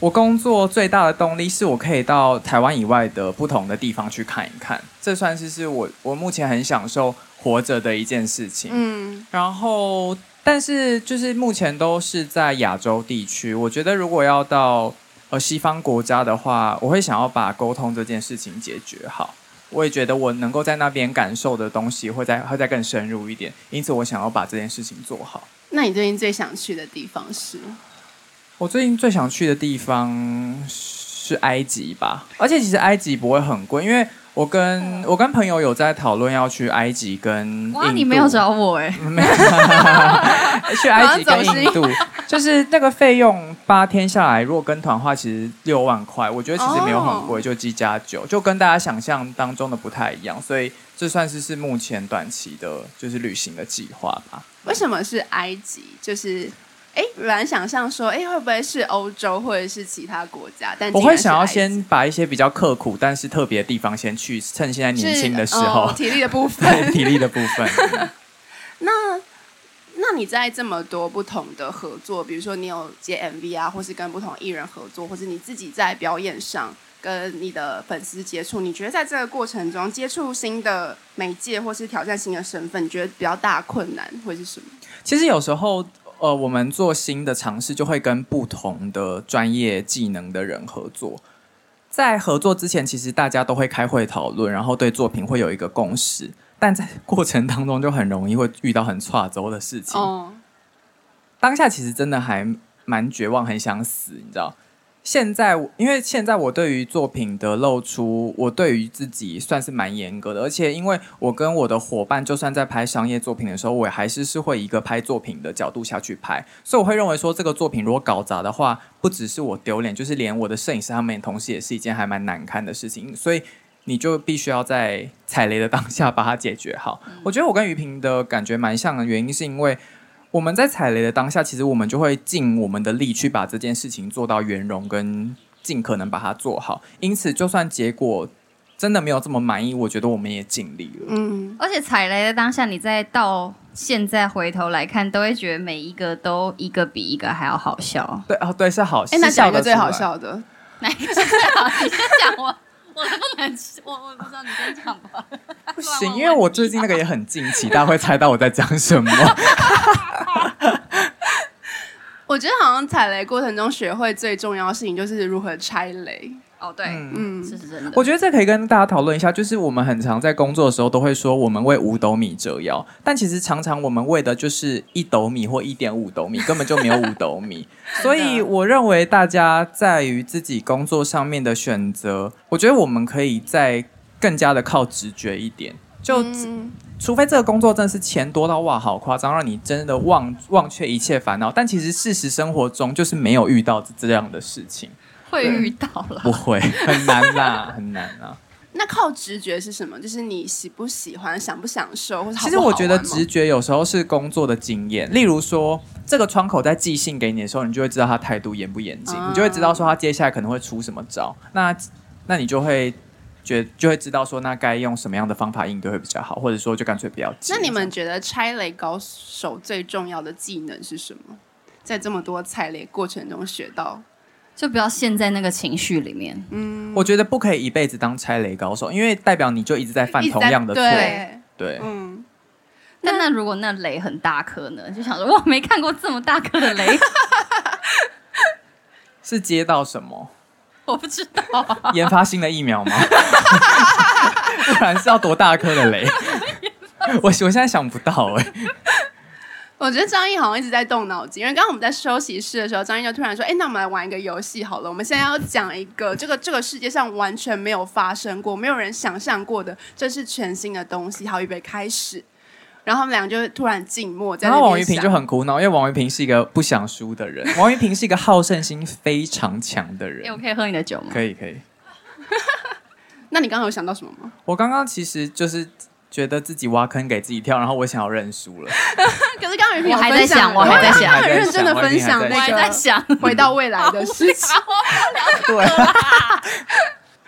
我工作最大的动力是我可以到台湾以外的不同的地方去看一看，这算是是我我目前很享受活着的一件事情。嗯，然后但是就是目前都是在亚洲地区，我觉得如果要到呃西方国家的话，我会想要把沟通这件事情解决好。我也觉得我能够在那边感受的东西会再会再更深入一点，因此我想要把这件事情做好。
那你最近最想去的地方是？
我最近最想去的地方是埃及吧，而且其实埃及不会很贵，因为我跟我跟朋友有在讨论要去埃及跟。哇，
你没有找我哎？
没有，去埃及跟印度，(laughs) 就是那个费用八天下来，如果跟团的话，其实六万块，我觉得其实没有很贵，就机加酒，就跟大家想象当中的不太一样，所以这算是是目前短期的，就是旅行的计划吧。
为什么是埃及？就是。哎，本来想象说，哎，会不会是欧洲或者是其他国家？但
我会想要先把一些比较刻苦但是特别的地方先去，趁现在年轻的时候，
哦、体力的部分，(laughs)
体力的部分。(laughs)
那，那你在这么多不同的合作，比如说你有接 MV 啊，或是跟不同艺人合作，或是你自己在表演上跟你的粉丝接触，你觉得在这个过程中接触新的媒介，或是挑战新的身份，你觉得比较大困难会是什么？
其实有时候。呃，我们做新的尝试，就会跟不同的专业技能的人合作。在合作之前，其实大家都会开会讨论，然后对作品会有一个共识。但在过程当中，就很容易会遇到很挫折的事情。哦。当下其实真的还蛮绝望，很想死，你知道。现在，因为现在我对于作品的露出，我对于自己算是蛮严格的，而且因为我跟我的伙伴，就算在拍商业作品的时候，我还是是会一个拍作品的角度下去拍，所以我会认为说，这个作品如果搞砸的话，不只是我丢脸，就是连我的摄影师他们同时也是一件还蛮难堪的事情，所以你就必须要在踩雷的当下把它解决好。嗯。我觉得我跟于平的感觉蛮像的，原因是因为。我们在踩雷的当下，其实我们就会尽我们的力去把这件事情做到圆融，跟尽可能把它做好。因此，就算结果真的没有这么满意，我觉得我们也尽力了。
嗯，而且踩雷的当下，你再到现在回头来看，都会觉得每一个都一个比一个还要好笑。
对哦，对，是好笑。哎，
那讲一个最好笑的，
哪一个最好？(laughs) 你先讲我。我不能吃，我我不知道，你先讲吧。(laughs)
不行，因为我最近那个也很近期，大家会猜到我在讲什么。(laughs)
我觉得好像踩雷过程中学会最重要的事情就是如何拆雷。
哦，对，嗯，这是真的。
我觉得这可以跟大家讨论一下，就是我们很常在工作的时候都会说我们为五斗米折腰，但其实常常我们为的就是一斗米或一点五斗米，根本就没有五斗米。(laughs) 所以我认为大家在于自己工作上面的选择，我觉得我们可以再更加的靠直觉一点，就、嗯、除非这个工作真的是钱多到哇好夸张，让你真的忘忘却一切烦恼，但其实事实生活中就是没有遇到这样的事情。
会遇到了，
不会 (laughs) 很难啦，很难啊。
那靠直觉是什么？就是你喜不喜欢、想不享受，或者
其实我觉得直觉有时候是工作的经验。例如说，这个窗口在寄信给你的时候，你就会知道他态度严不严谨，嗯，你就会知道说他接下来可能会出什么招。那那你就会觉就会知道说，那该用什么样的方法应对会比较好，或者说就干脆不要。
那你们觉得拆雷高手最重要的技能是什么？在这么多踩雷过程中学到？
就不要陷在那个情绪里面。
嗯，我觉得不可以一辈子当拆雷高手，因为代表你就一直在犯同样的错。
对，
对，
嗯。
但那如果那雷很大颗呢？就想说，我，没看过这么大颗的雷。(laughs)
是接到什么？
我不知道。
研发新的疫苗吗？(laughs) 不然是要多大颗的雷？(laughs) 我我现在想不到哎、欸。
我觉得张毅好像一直在动脑筋，因为刚刚我们在休息室的时候，张毅就突然说：“哎，那我们来玩一个游戏好了。我们现在要讲一个这个这个世界上完全没有发生过、没有人想象过的，这是全新的东西。好，预备开始。”然后他们两个就突然静默在。然后
王玉平就很苦恼，因为王玉平是一个不想输的人。(laughs) 王玉平是一个好胜心非常强的人。
哎，我可以喝你的酒吗？
可以，可以。(laughs)
那你刚刚有想到什么吗？
我刚刚其实就是。觉得自己挖坑给自己跳，然后我想要认输了。(laughs)
可是刚刚雨萍
我还在想，我还在想，
很认真的分享那
个，在想
回到未来的事情。(laughs)
对。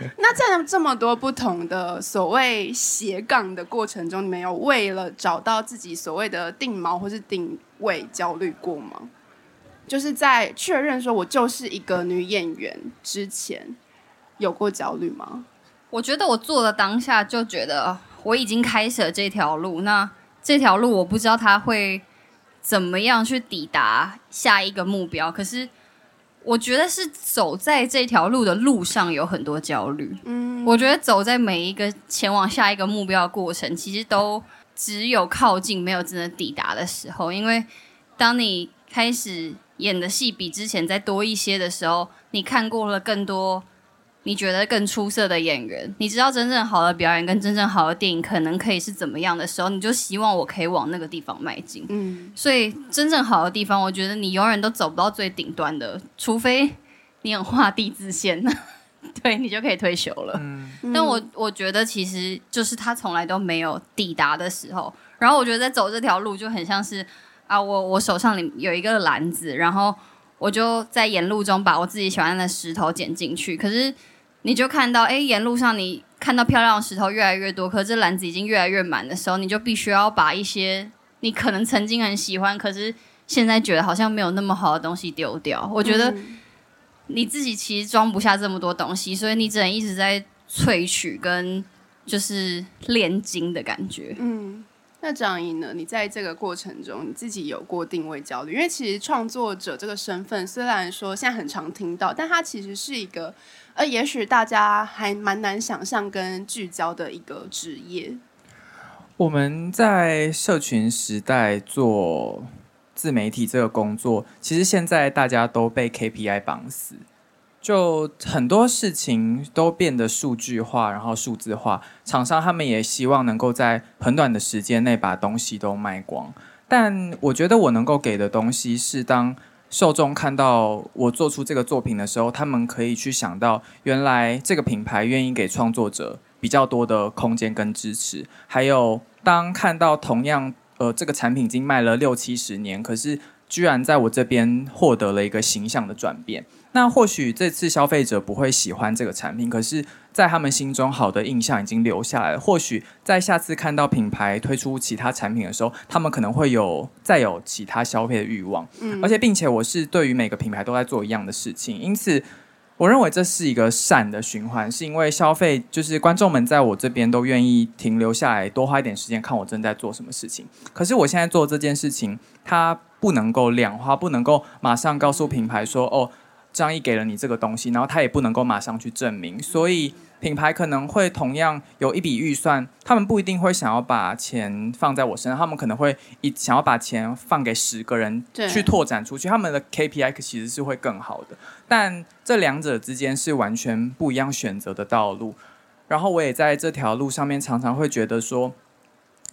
(laughs)
那在这么多不同的所谓斜杠的过程中，你们有为了找到自己所谓的定锚或是定位焦虑过吗？就是在确认说我就是一个女演员之前，有过焦虑吗？
我觉得我做的当下就觉得。我已经开始了这条路，那这条路我不知道他会怎么样去抵达下一个目标。可是我觉得是走在这条路的路上有很多焦虑。嗯，我觉得走在每一个前往下一个目标的过程，其实都只有靠近，没有真的抵达的时候。因为当你开始演的戏比之前再多一些的时候，你看过了更多。你觉得更出色的演员，你知道真正好的表演跟真正好的电影可能可以是怎么样的时候，你就希望我可以往那个地方迈进。嗯，所以真正好的地方，我觉得你永远都走不到最顶端的，除非你很画地自限，(laughs) 对，你就可以退休了。嗯，但我我觉得其实就是他从来都没有抵达的时候，然后我觉得在走这条路就很像是啊，我我手上里有一个篮子，然后我就在沿路中把我自己喜欢的石头捡进去，可是。你就看到，哎，沿路上你看到漂亮的石头越来越多，可是这篮子已经越来越满的时候，你就必须要把一些你可能曾经很喜欢，可是现在觉得好像没有那么好的东西丢掉。我觉得你自己其实装不下这么多东西，所以你只能一直在萃取跟就是炼金的感觉。
嗯。那张毅呢？你在这个过程中，你自己有过定位焦虑？因为其实创作者这个身份，虽然说现在很常听到，但它其实是一个，呃，也许大家还蛮难想象跟聚焦的一个职业。
我们在社群时代做自媒体这个工作，其实现在大家都被 KPI 绑死。就很多事情都变得数据化，然后数字化。厂商他们也希望能够在很短的时间内把东西都卖光。但我觉得我能够给的东西是，当受众看到我做出这个作品的时候，他们可以去想到，原来这个品牌愿意给创作者比较多的空间跟支持。还有，当看到同样呃这个产品已经卖了六七十年，可是居然在我这边获得了一个形象的转变。那或许这次消费者不会喜欢这个产品，可是，在他们心中好的印象已经留下来了。或许在下次看到品牌推出其他产品的时候，他们可能会有再有其他消费的欲望。嗯，而且并且我是对于每个品牌都在做一样的事情，因此我认为这是一个善的循环，是因为消费就是观众们在我这边都愿意停留下来，多花一点时间看我正在做什么事情。可是我现在做这件事情，它不能够量化，不能够马上告诉品牌说哦。张毅给了你这个东西，然后他也不能够马上去证明，所以品牌可能会同样有一笔预算，他们不一定会想要把钱放在我身上，他们可能会一想要把钱放给十个人去拓展出去，他们的 KPI 其实是会更好的，但这两者之间是完全不一样选择的道路，然后我也在这条路上面常常会觉得说。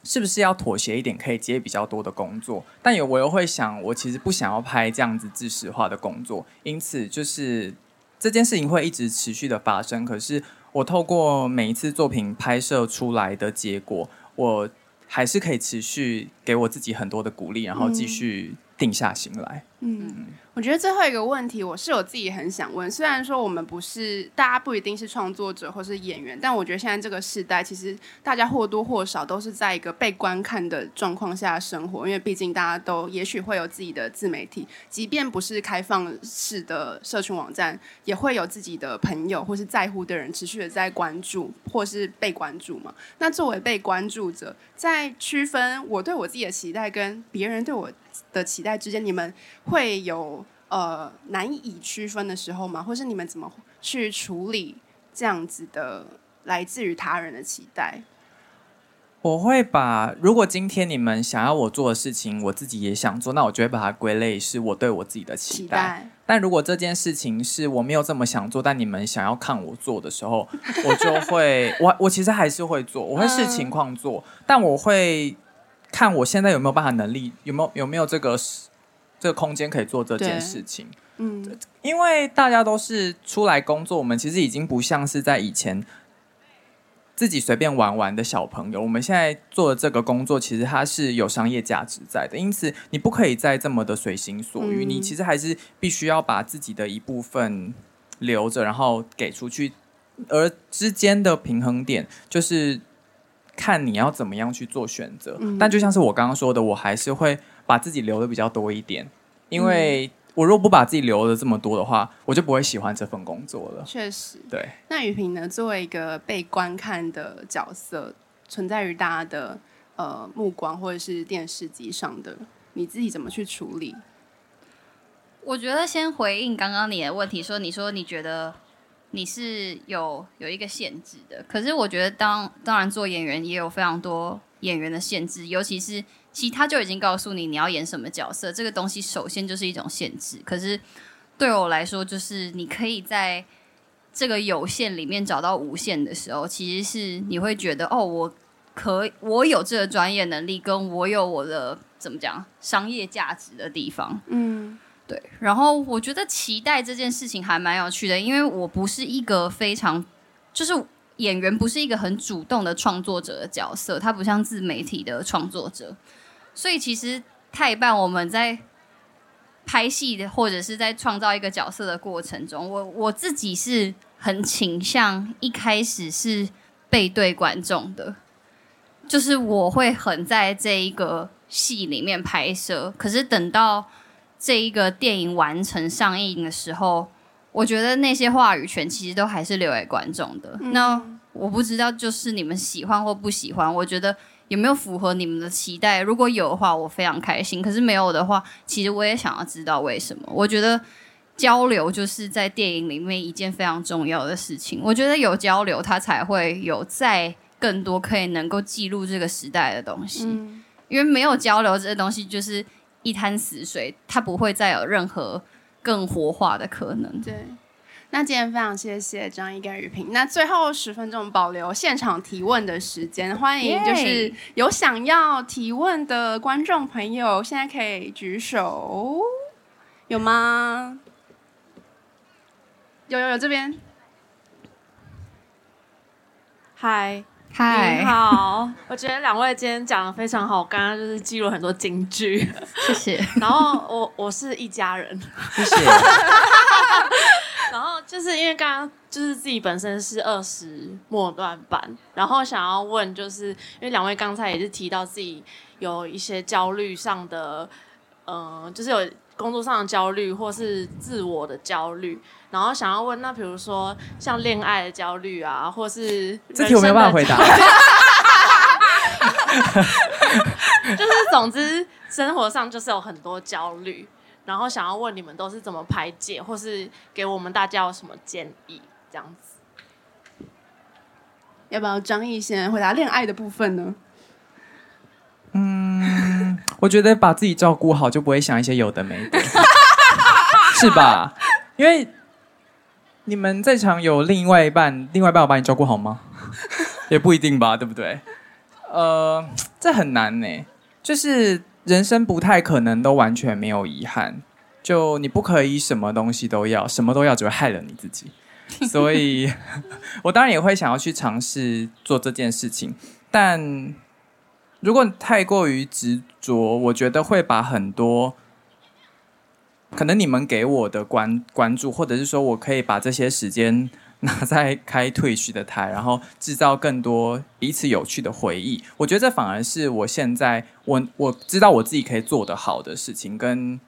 是不是要妥协一点，可以接比较多的工作？但有我又会想，我其实不想要拍这样子知识化的工作，因此就是这件事情会一直持续的发生。可是我透过每一次作品拍摄出来的结果，我还是可以持续给我自己很多的鼓励，然后继续定下心来。
嗯，我觉得最后一个问题，我是我自己很想问。虽然说我们不是大家不一定是创作者或是演员，但我觉得现在这个时代，其实大家或多或少都是在一个被观看的状况下生活。因为毕竟大家都也许会有自己的自媒体，即便不是开放式的社群网站，也会有自己的朋友或是在乎的人持续的在关注或是被关注嘛。那作为被关注者，在区分我对我自己的期待跟别人对我的期待之间，你们会有呃难以区分的时候吗？或是你们怎么去处理这样子的来自于他人的期待？
我会把如果今天你们想要我做的事情，我自己也想做，那我就会把它归类是我对我自己的期待。期待。但如果这件事情是我没有这么想做，但你们想要看我做的时候，我就会 (laughs) 我我其实还是会做，我会视情况做，嗯、但我会。看我现在有没有办法能力，有没有有没有这个这个空间可以做这件事情。嗯，因为大家都是出来工作，我们其实已经不像是在以前自己随便玩玩的小朋友。我们现在做的这个工作，其实它是有商业价值在的，因此你不可以再这么的随心所欲。嗯，你其实还是必须要把自己的一部分留着，然后给出去，而之间的平衡点就是。看你要怎么样去做选择，嗯、但就像是我刚刚说的，我还是会把自己留的比较多一点，因为我若不把自己留的这么多的话，我就不会喜欢这份工作了。
确实，
对。
那雨萍呢？作为一个被观看的角色，存在于大家的呃目光或者是电视机上的，你自己怎么去处理？
我觉得先回应刚刚你的问题，说你说你觉得。你是有有一个限制的，可是我觉得当当然做演员也有非常多演员的限制，尤其是其他就已经告诉你你要演什么角色，这个东西首先就是一种限制。可是对我来说，就是你可以在这个有限里面找到无限的时候，其实是你会觉得哦，我可我有这个专业能力，跟我有我的怎么讲商业价值的地方，嗯。对，然后我觉得期待这件事情还蛮有趣的，因为我不是一个非常，就是演员不是一个很主动的创作者的角色，他不像自媒体的创作者，所以其实太一半我们在拍戏的或者是在创造一个角色的过程中，我我自己是很倾向一开始是背对观众的，就是我会很在这一个戏里面拍摄，可是等到。这一个电影完成上映的时候，我觉得那些话语权其实都还是留给观众的。嗯、那我不知道，就是你们喜欢或不喜欢，我觉得有没有符合你们的期待？如果有的话，我非常开心；可是没有的话，其实我也想要知道为什么。我觉得交流就是在电影里面一件非常重要的事情。我觉得有交流，它才会有再更多可以能够记录这个时代的东西。嗯、因为没有交流，这些东西就是。一滩死水，它不会再有任何更活化的可能。
对，那今天非常谢谢张一跟宇平。那最后十分钟保留现场提问的时间，欢迎就是有想要提问的观众朋友，现在可以举手，有吗？有有有，这边，
嗨。
嗨，
你好！我觉得两位今天讲的非常好，刚刚就是记录很多金句，
谢谢。
然后我我是一家人，
谢谢。(laughs)
然后就是因为刚刚就是自己本身是二十末段班，然后想要问，就是因为两位刚才也是提到自己有一些焦虑上的，嗯、呃，就是有工作上的焦虑或是自我的焦虑。然后想要问，那比如说像恋爱的焦虑啊，或是
这题我没有办法回答。(laughs)
就是总之生活上就是有很多焦虑，然后想要问你们都是怎么排解，或是给我们大家有什么建议？这样子，
要不要张毅先回答恋爱的部分呢？
嗯，我觉得把自己照顾好，就不会想一些有的没的，(laughs) 是吧？因为。你们在场有另外一半，另外一半有把你照顾好吗？(laughs) 也不一定吧，对不对？呃，这很难呢。就是人生不太可能都完全没有遗憾，就你不可以什么东西都要，什么都要只会害了你自己。(laughs) 所以，我当然也会想要去尝试做这件事情，但如果太过于执着，我觉得会把很多可能你们给我的关关注，或者是说我可以把这些时间拿在开退去的台，然后制造更多彼此有趣的回忆。我觉得这反而是我现在我我知道我自己可以做得好的事情。跟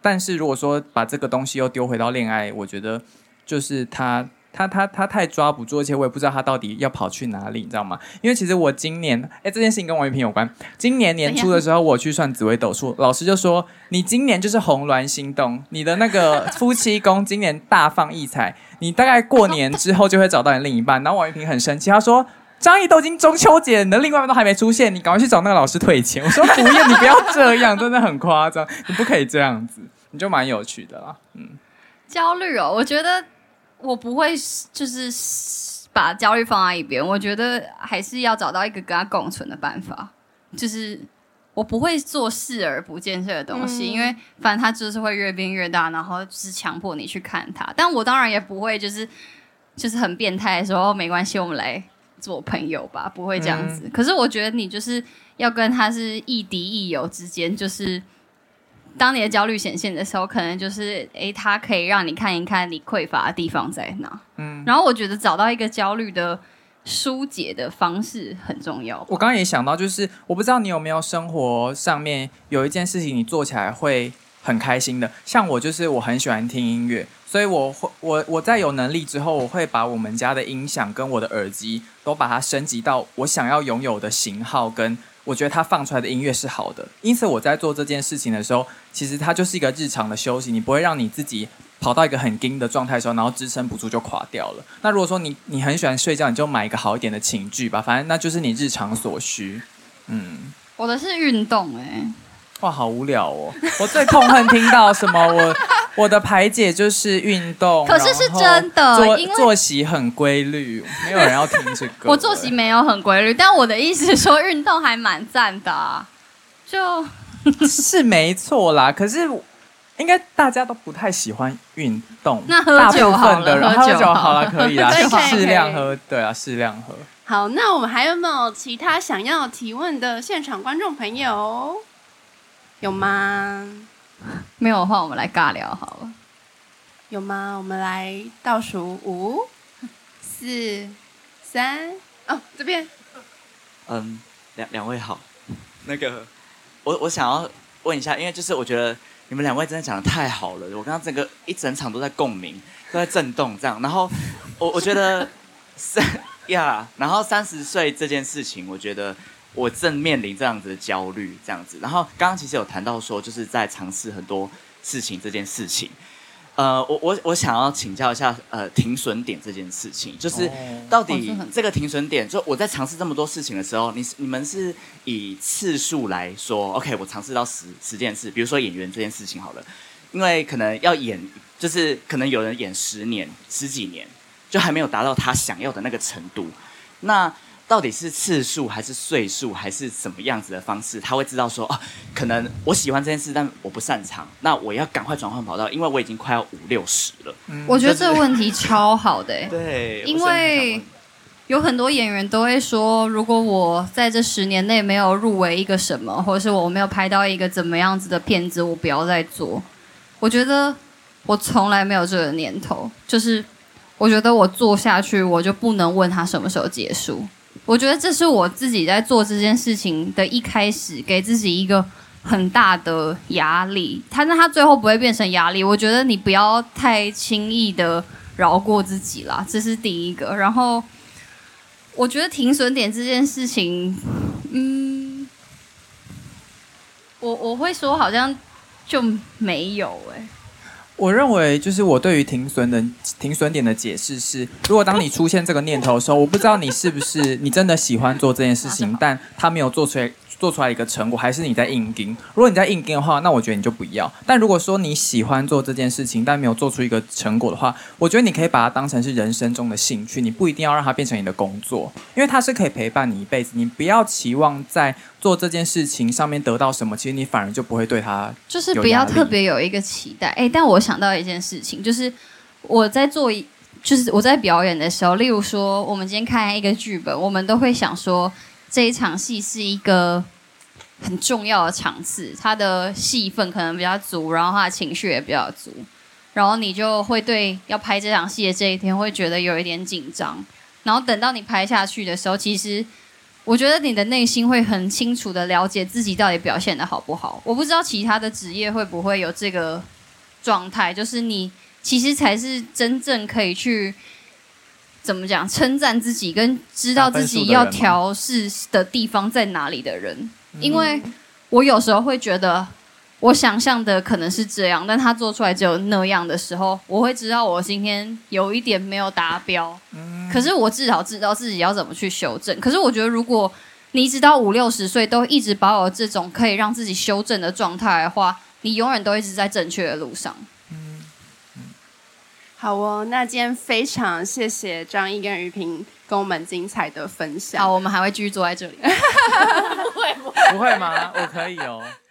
但是如果说把这个东西又丢回到恋爱，我觉得就是他。他他他太抓不住，而且我也不知道他到底要跑去哪里，你知道吗？因为其实我今年，哎，这件事情跟王玉平有关。今年年初的时候，我去算紫微斗数，老师就说你今年就是红鸾心动，你的那个夫妻宫今年大放异彩，你大概过年之后就会找到你另一半。然后王玉平很生气，他说张毅都已经中秋节，你的另外一半都还没出现，你赶快去找那个老师退钱。我说不要，你不要这样，真的很夸张，你不可以这样子，你就蛮有趣的啦。嗯，
焦虑哦，我觉得。我不会，就是把焦虑放在一边。我觉得还是要找到一个跟他共存的办法。就是我不会做视而不见这个东西，嗯、因为反正它就是会越变越大，然后就是强迫你去看它。但我当然也不会，就是就是很变态的时候，没关系，我们来做朋友吧，不会这样子。嗯、可是我觉得你就是要跟他是亦敌亦友之间，就是。当你的焦虑显现的时候，可能就是诶，它可以让你看一看你匮乏的地方在哪。嗯，然后我觉得找到一个焦虑的疏解的方式很重要。
我刚刚也想到，就是我不知道你有没有生活上面有一件事情你做起来会很开心的。像我就是我很喜欢听音乐，所以我会我我在有能力之后，我会把我们家的音响跟我的耳机都把它升级到我想要拥有的型号跟。我觉得他放出来的音乐是好的，因此我在做这件事情的时候，其实它就是一个日常的休息，你不会让你自己跑到一个很惊的状态的时候，然后支撑不住就垮掉了。那如果说你你很喜欢睡觉，你就买一个好一点的寝具吧，反正那就是你日常所需。嗯，
我的是运动哎、欸。
哇，好无聊哦！我最痛恨听到什么我我的排解就是运动，
可是是真的，
作
因为
作息很规律，没有人要听这个。
我作息没有很规律，但我的意思是说运动还蛮赞的、啊，就 (laughs) 是
没错啦。可是应该大家都不太喜欢运动，(laughs)
那喝酒好了，
喝酒好了，可以啦，(laughs) 适量喝，对啊，适量喝。
好，那我们还有没有其他想要提问的现场观众朋友？有吗？(laughs)
没有的话，我们来尬聊好了。
有吗？我们来倒数五、(laughs) 四、三。哦，这边。
嗯，两两位好。那个，我我想要问一下，因为就是我觉得你们两位真的讲的太好了，我刚刚整个一整场都在共鸣，都在震动这样。然后我我觉得三 (laughs) 呀，然后三十岁这件事情，我觉得。我正面临这样子的焦虑，这样子。然后刚刚其实有谈到说，就是在尝试很多事情这件事情。呃，我我我想要请教一下，呃，停损点这件事情，就是到底这个停损点，就我在尝试这么多事情的时候，你你们是以次数来说，OK，我尝试到十十件事，比如说演员这件事情好了，因为可能要演，就是可能有人演十年、十几年，就还没有达到他想要的那个程度，那。到底是次数还是岁数还是什么样子的方式，他会知道说哦，可能我喜欢这件事，但我不擅长，那我要赶快转换跑道，因为我已经快要五六十了。
嗯，我觉得这个问题超好的，欸，(laughs)
对，
因为有很多演员都会说，如果我在这十年内没有入围一个什么，或者是我没有拍到一个怎么样子的片子，我不要再做。我觉得我从来没有这个念头，就是我觉得我做下去，我就不能问他什么时候结束。我觉得这是我自己在做这件事情的一开始，给自己一个很大的压力。但是它最后不会变成压力。我觉得你不要太轻易的饶过自己啦，这是第一个。然后，我觉得停损点这件事情，嗯，我我会说好像就没有哎、
我认为，就是我对于停损的停损点的解释是：如果当你出现这个念头的时候，我不知道你是不是你真的喜欢做这件事情，但他没有做出来。做出来一个成果，还是你在硬盯？如果你在硬盯的话，那我觉得你就不要。但如果说你喜欢做这件事情，但没有做出一个成果的话，我觉得你可以把它当成是人生中的兴趣，你不一定要让它变成你的工作，因为它是可以陪伴你一辈子。你不要期望在做这件事情上面得到什么，其实你反而就不会对它
就是不要特别有一个期待。哎，但我想到一件事情，就是我在做一，就是我在表演的时候，例如说，我们今天看一个剧本，我们都会想说。这一场戏是一个很重要的场次，他的戏份可能比较足，然后他的情绪也比较足，然后你就会对要拍这场戏的这一天会觉得有一点紧张，然后等到你拍下去的时候，其实我觉得你的内心会很清楚的了解自己到底表现得好不好。我不知道其他的职业会不会有这个状态，就是你其实才是真正可以去。怎么讲？称赞自己跟知道自己要调试的地方在哪里的人，因为我有时候会觉得，我想象的可能是这样，但他做出来只有那样的时候，我会知道我今天有一点没有达标。可是我至少知道自己要怎么去修正。可是我觉得，如果你一直到五六十岁都一直保有这种可以让自己修正的状态的话，你永远都一直在正确的路上。
好哦，那今天非常谢谢张毅跟于平跟我们精彩的分享。
好，我们还会继续坐在这里。(laughs) (laughs)
不会吗？不会吗？我可以哦。(laughs)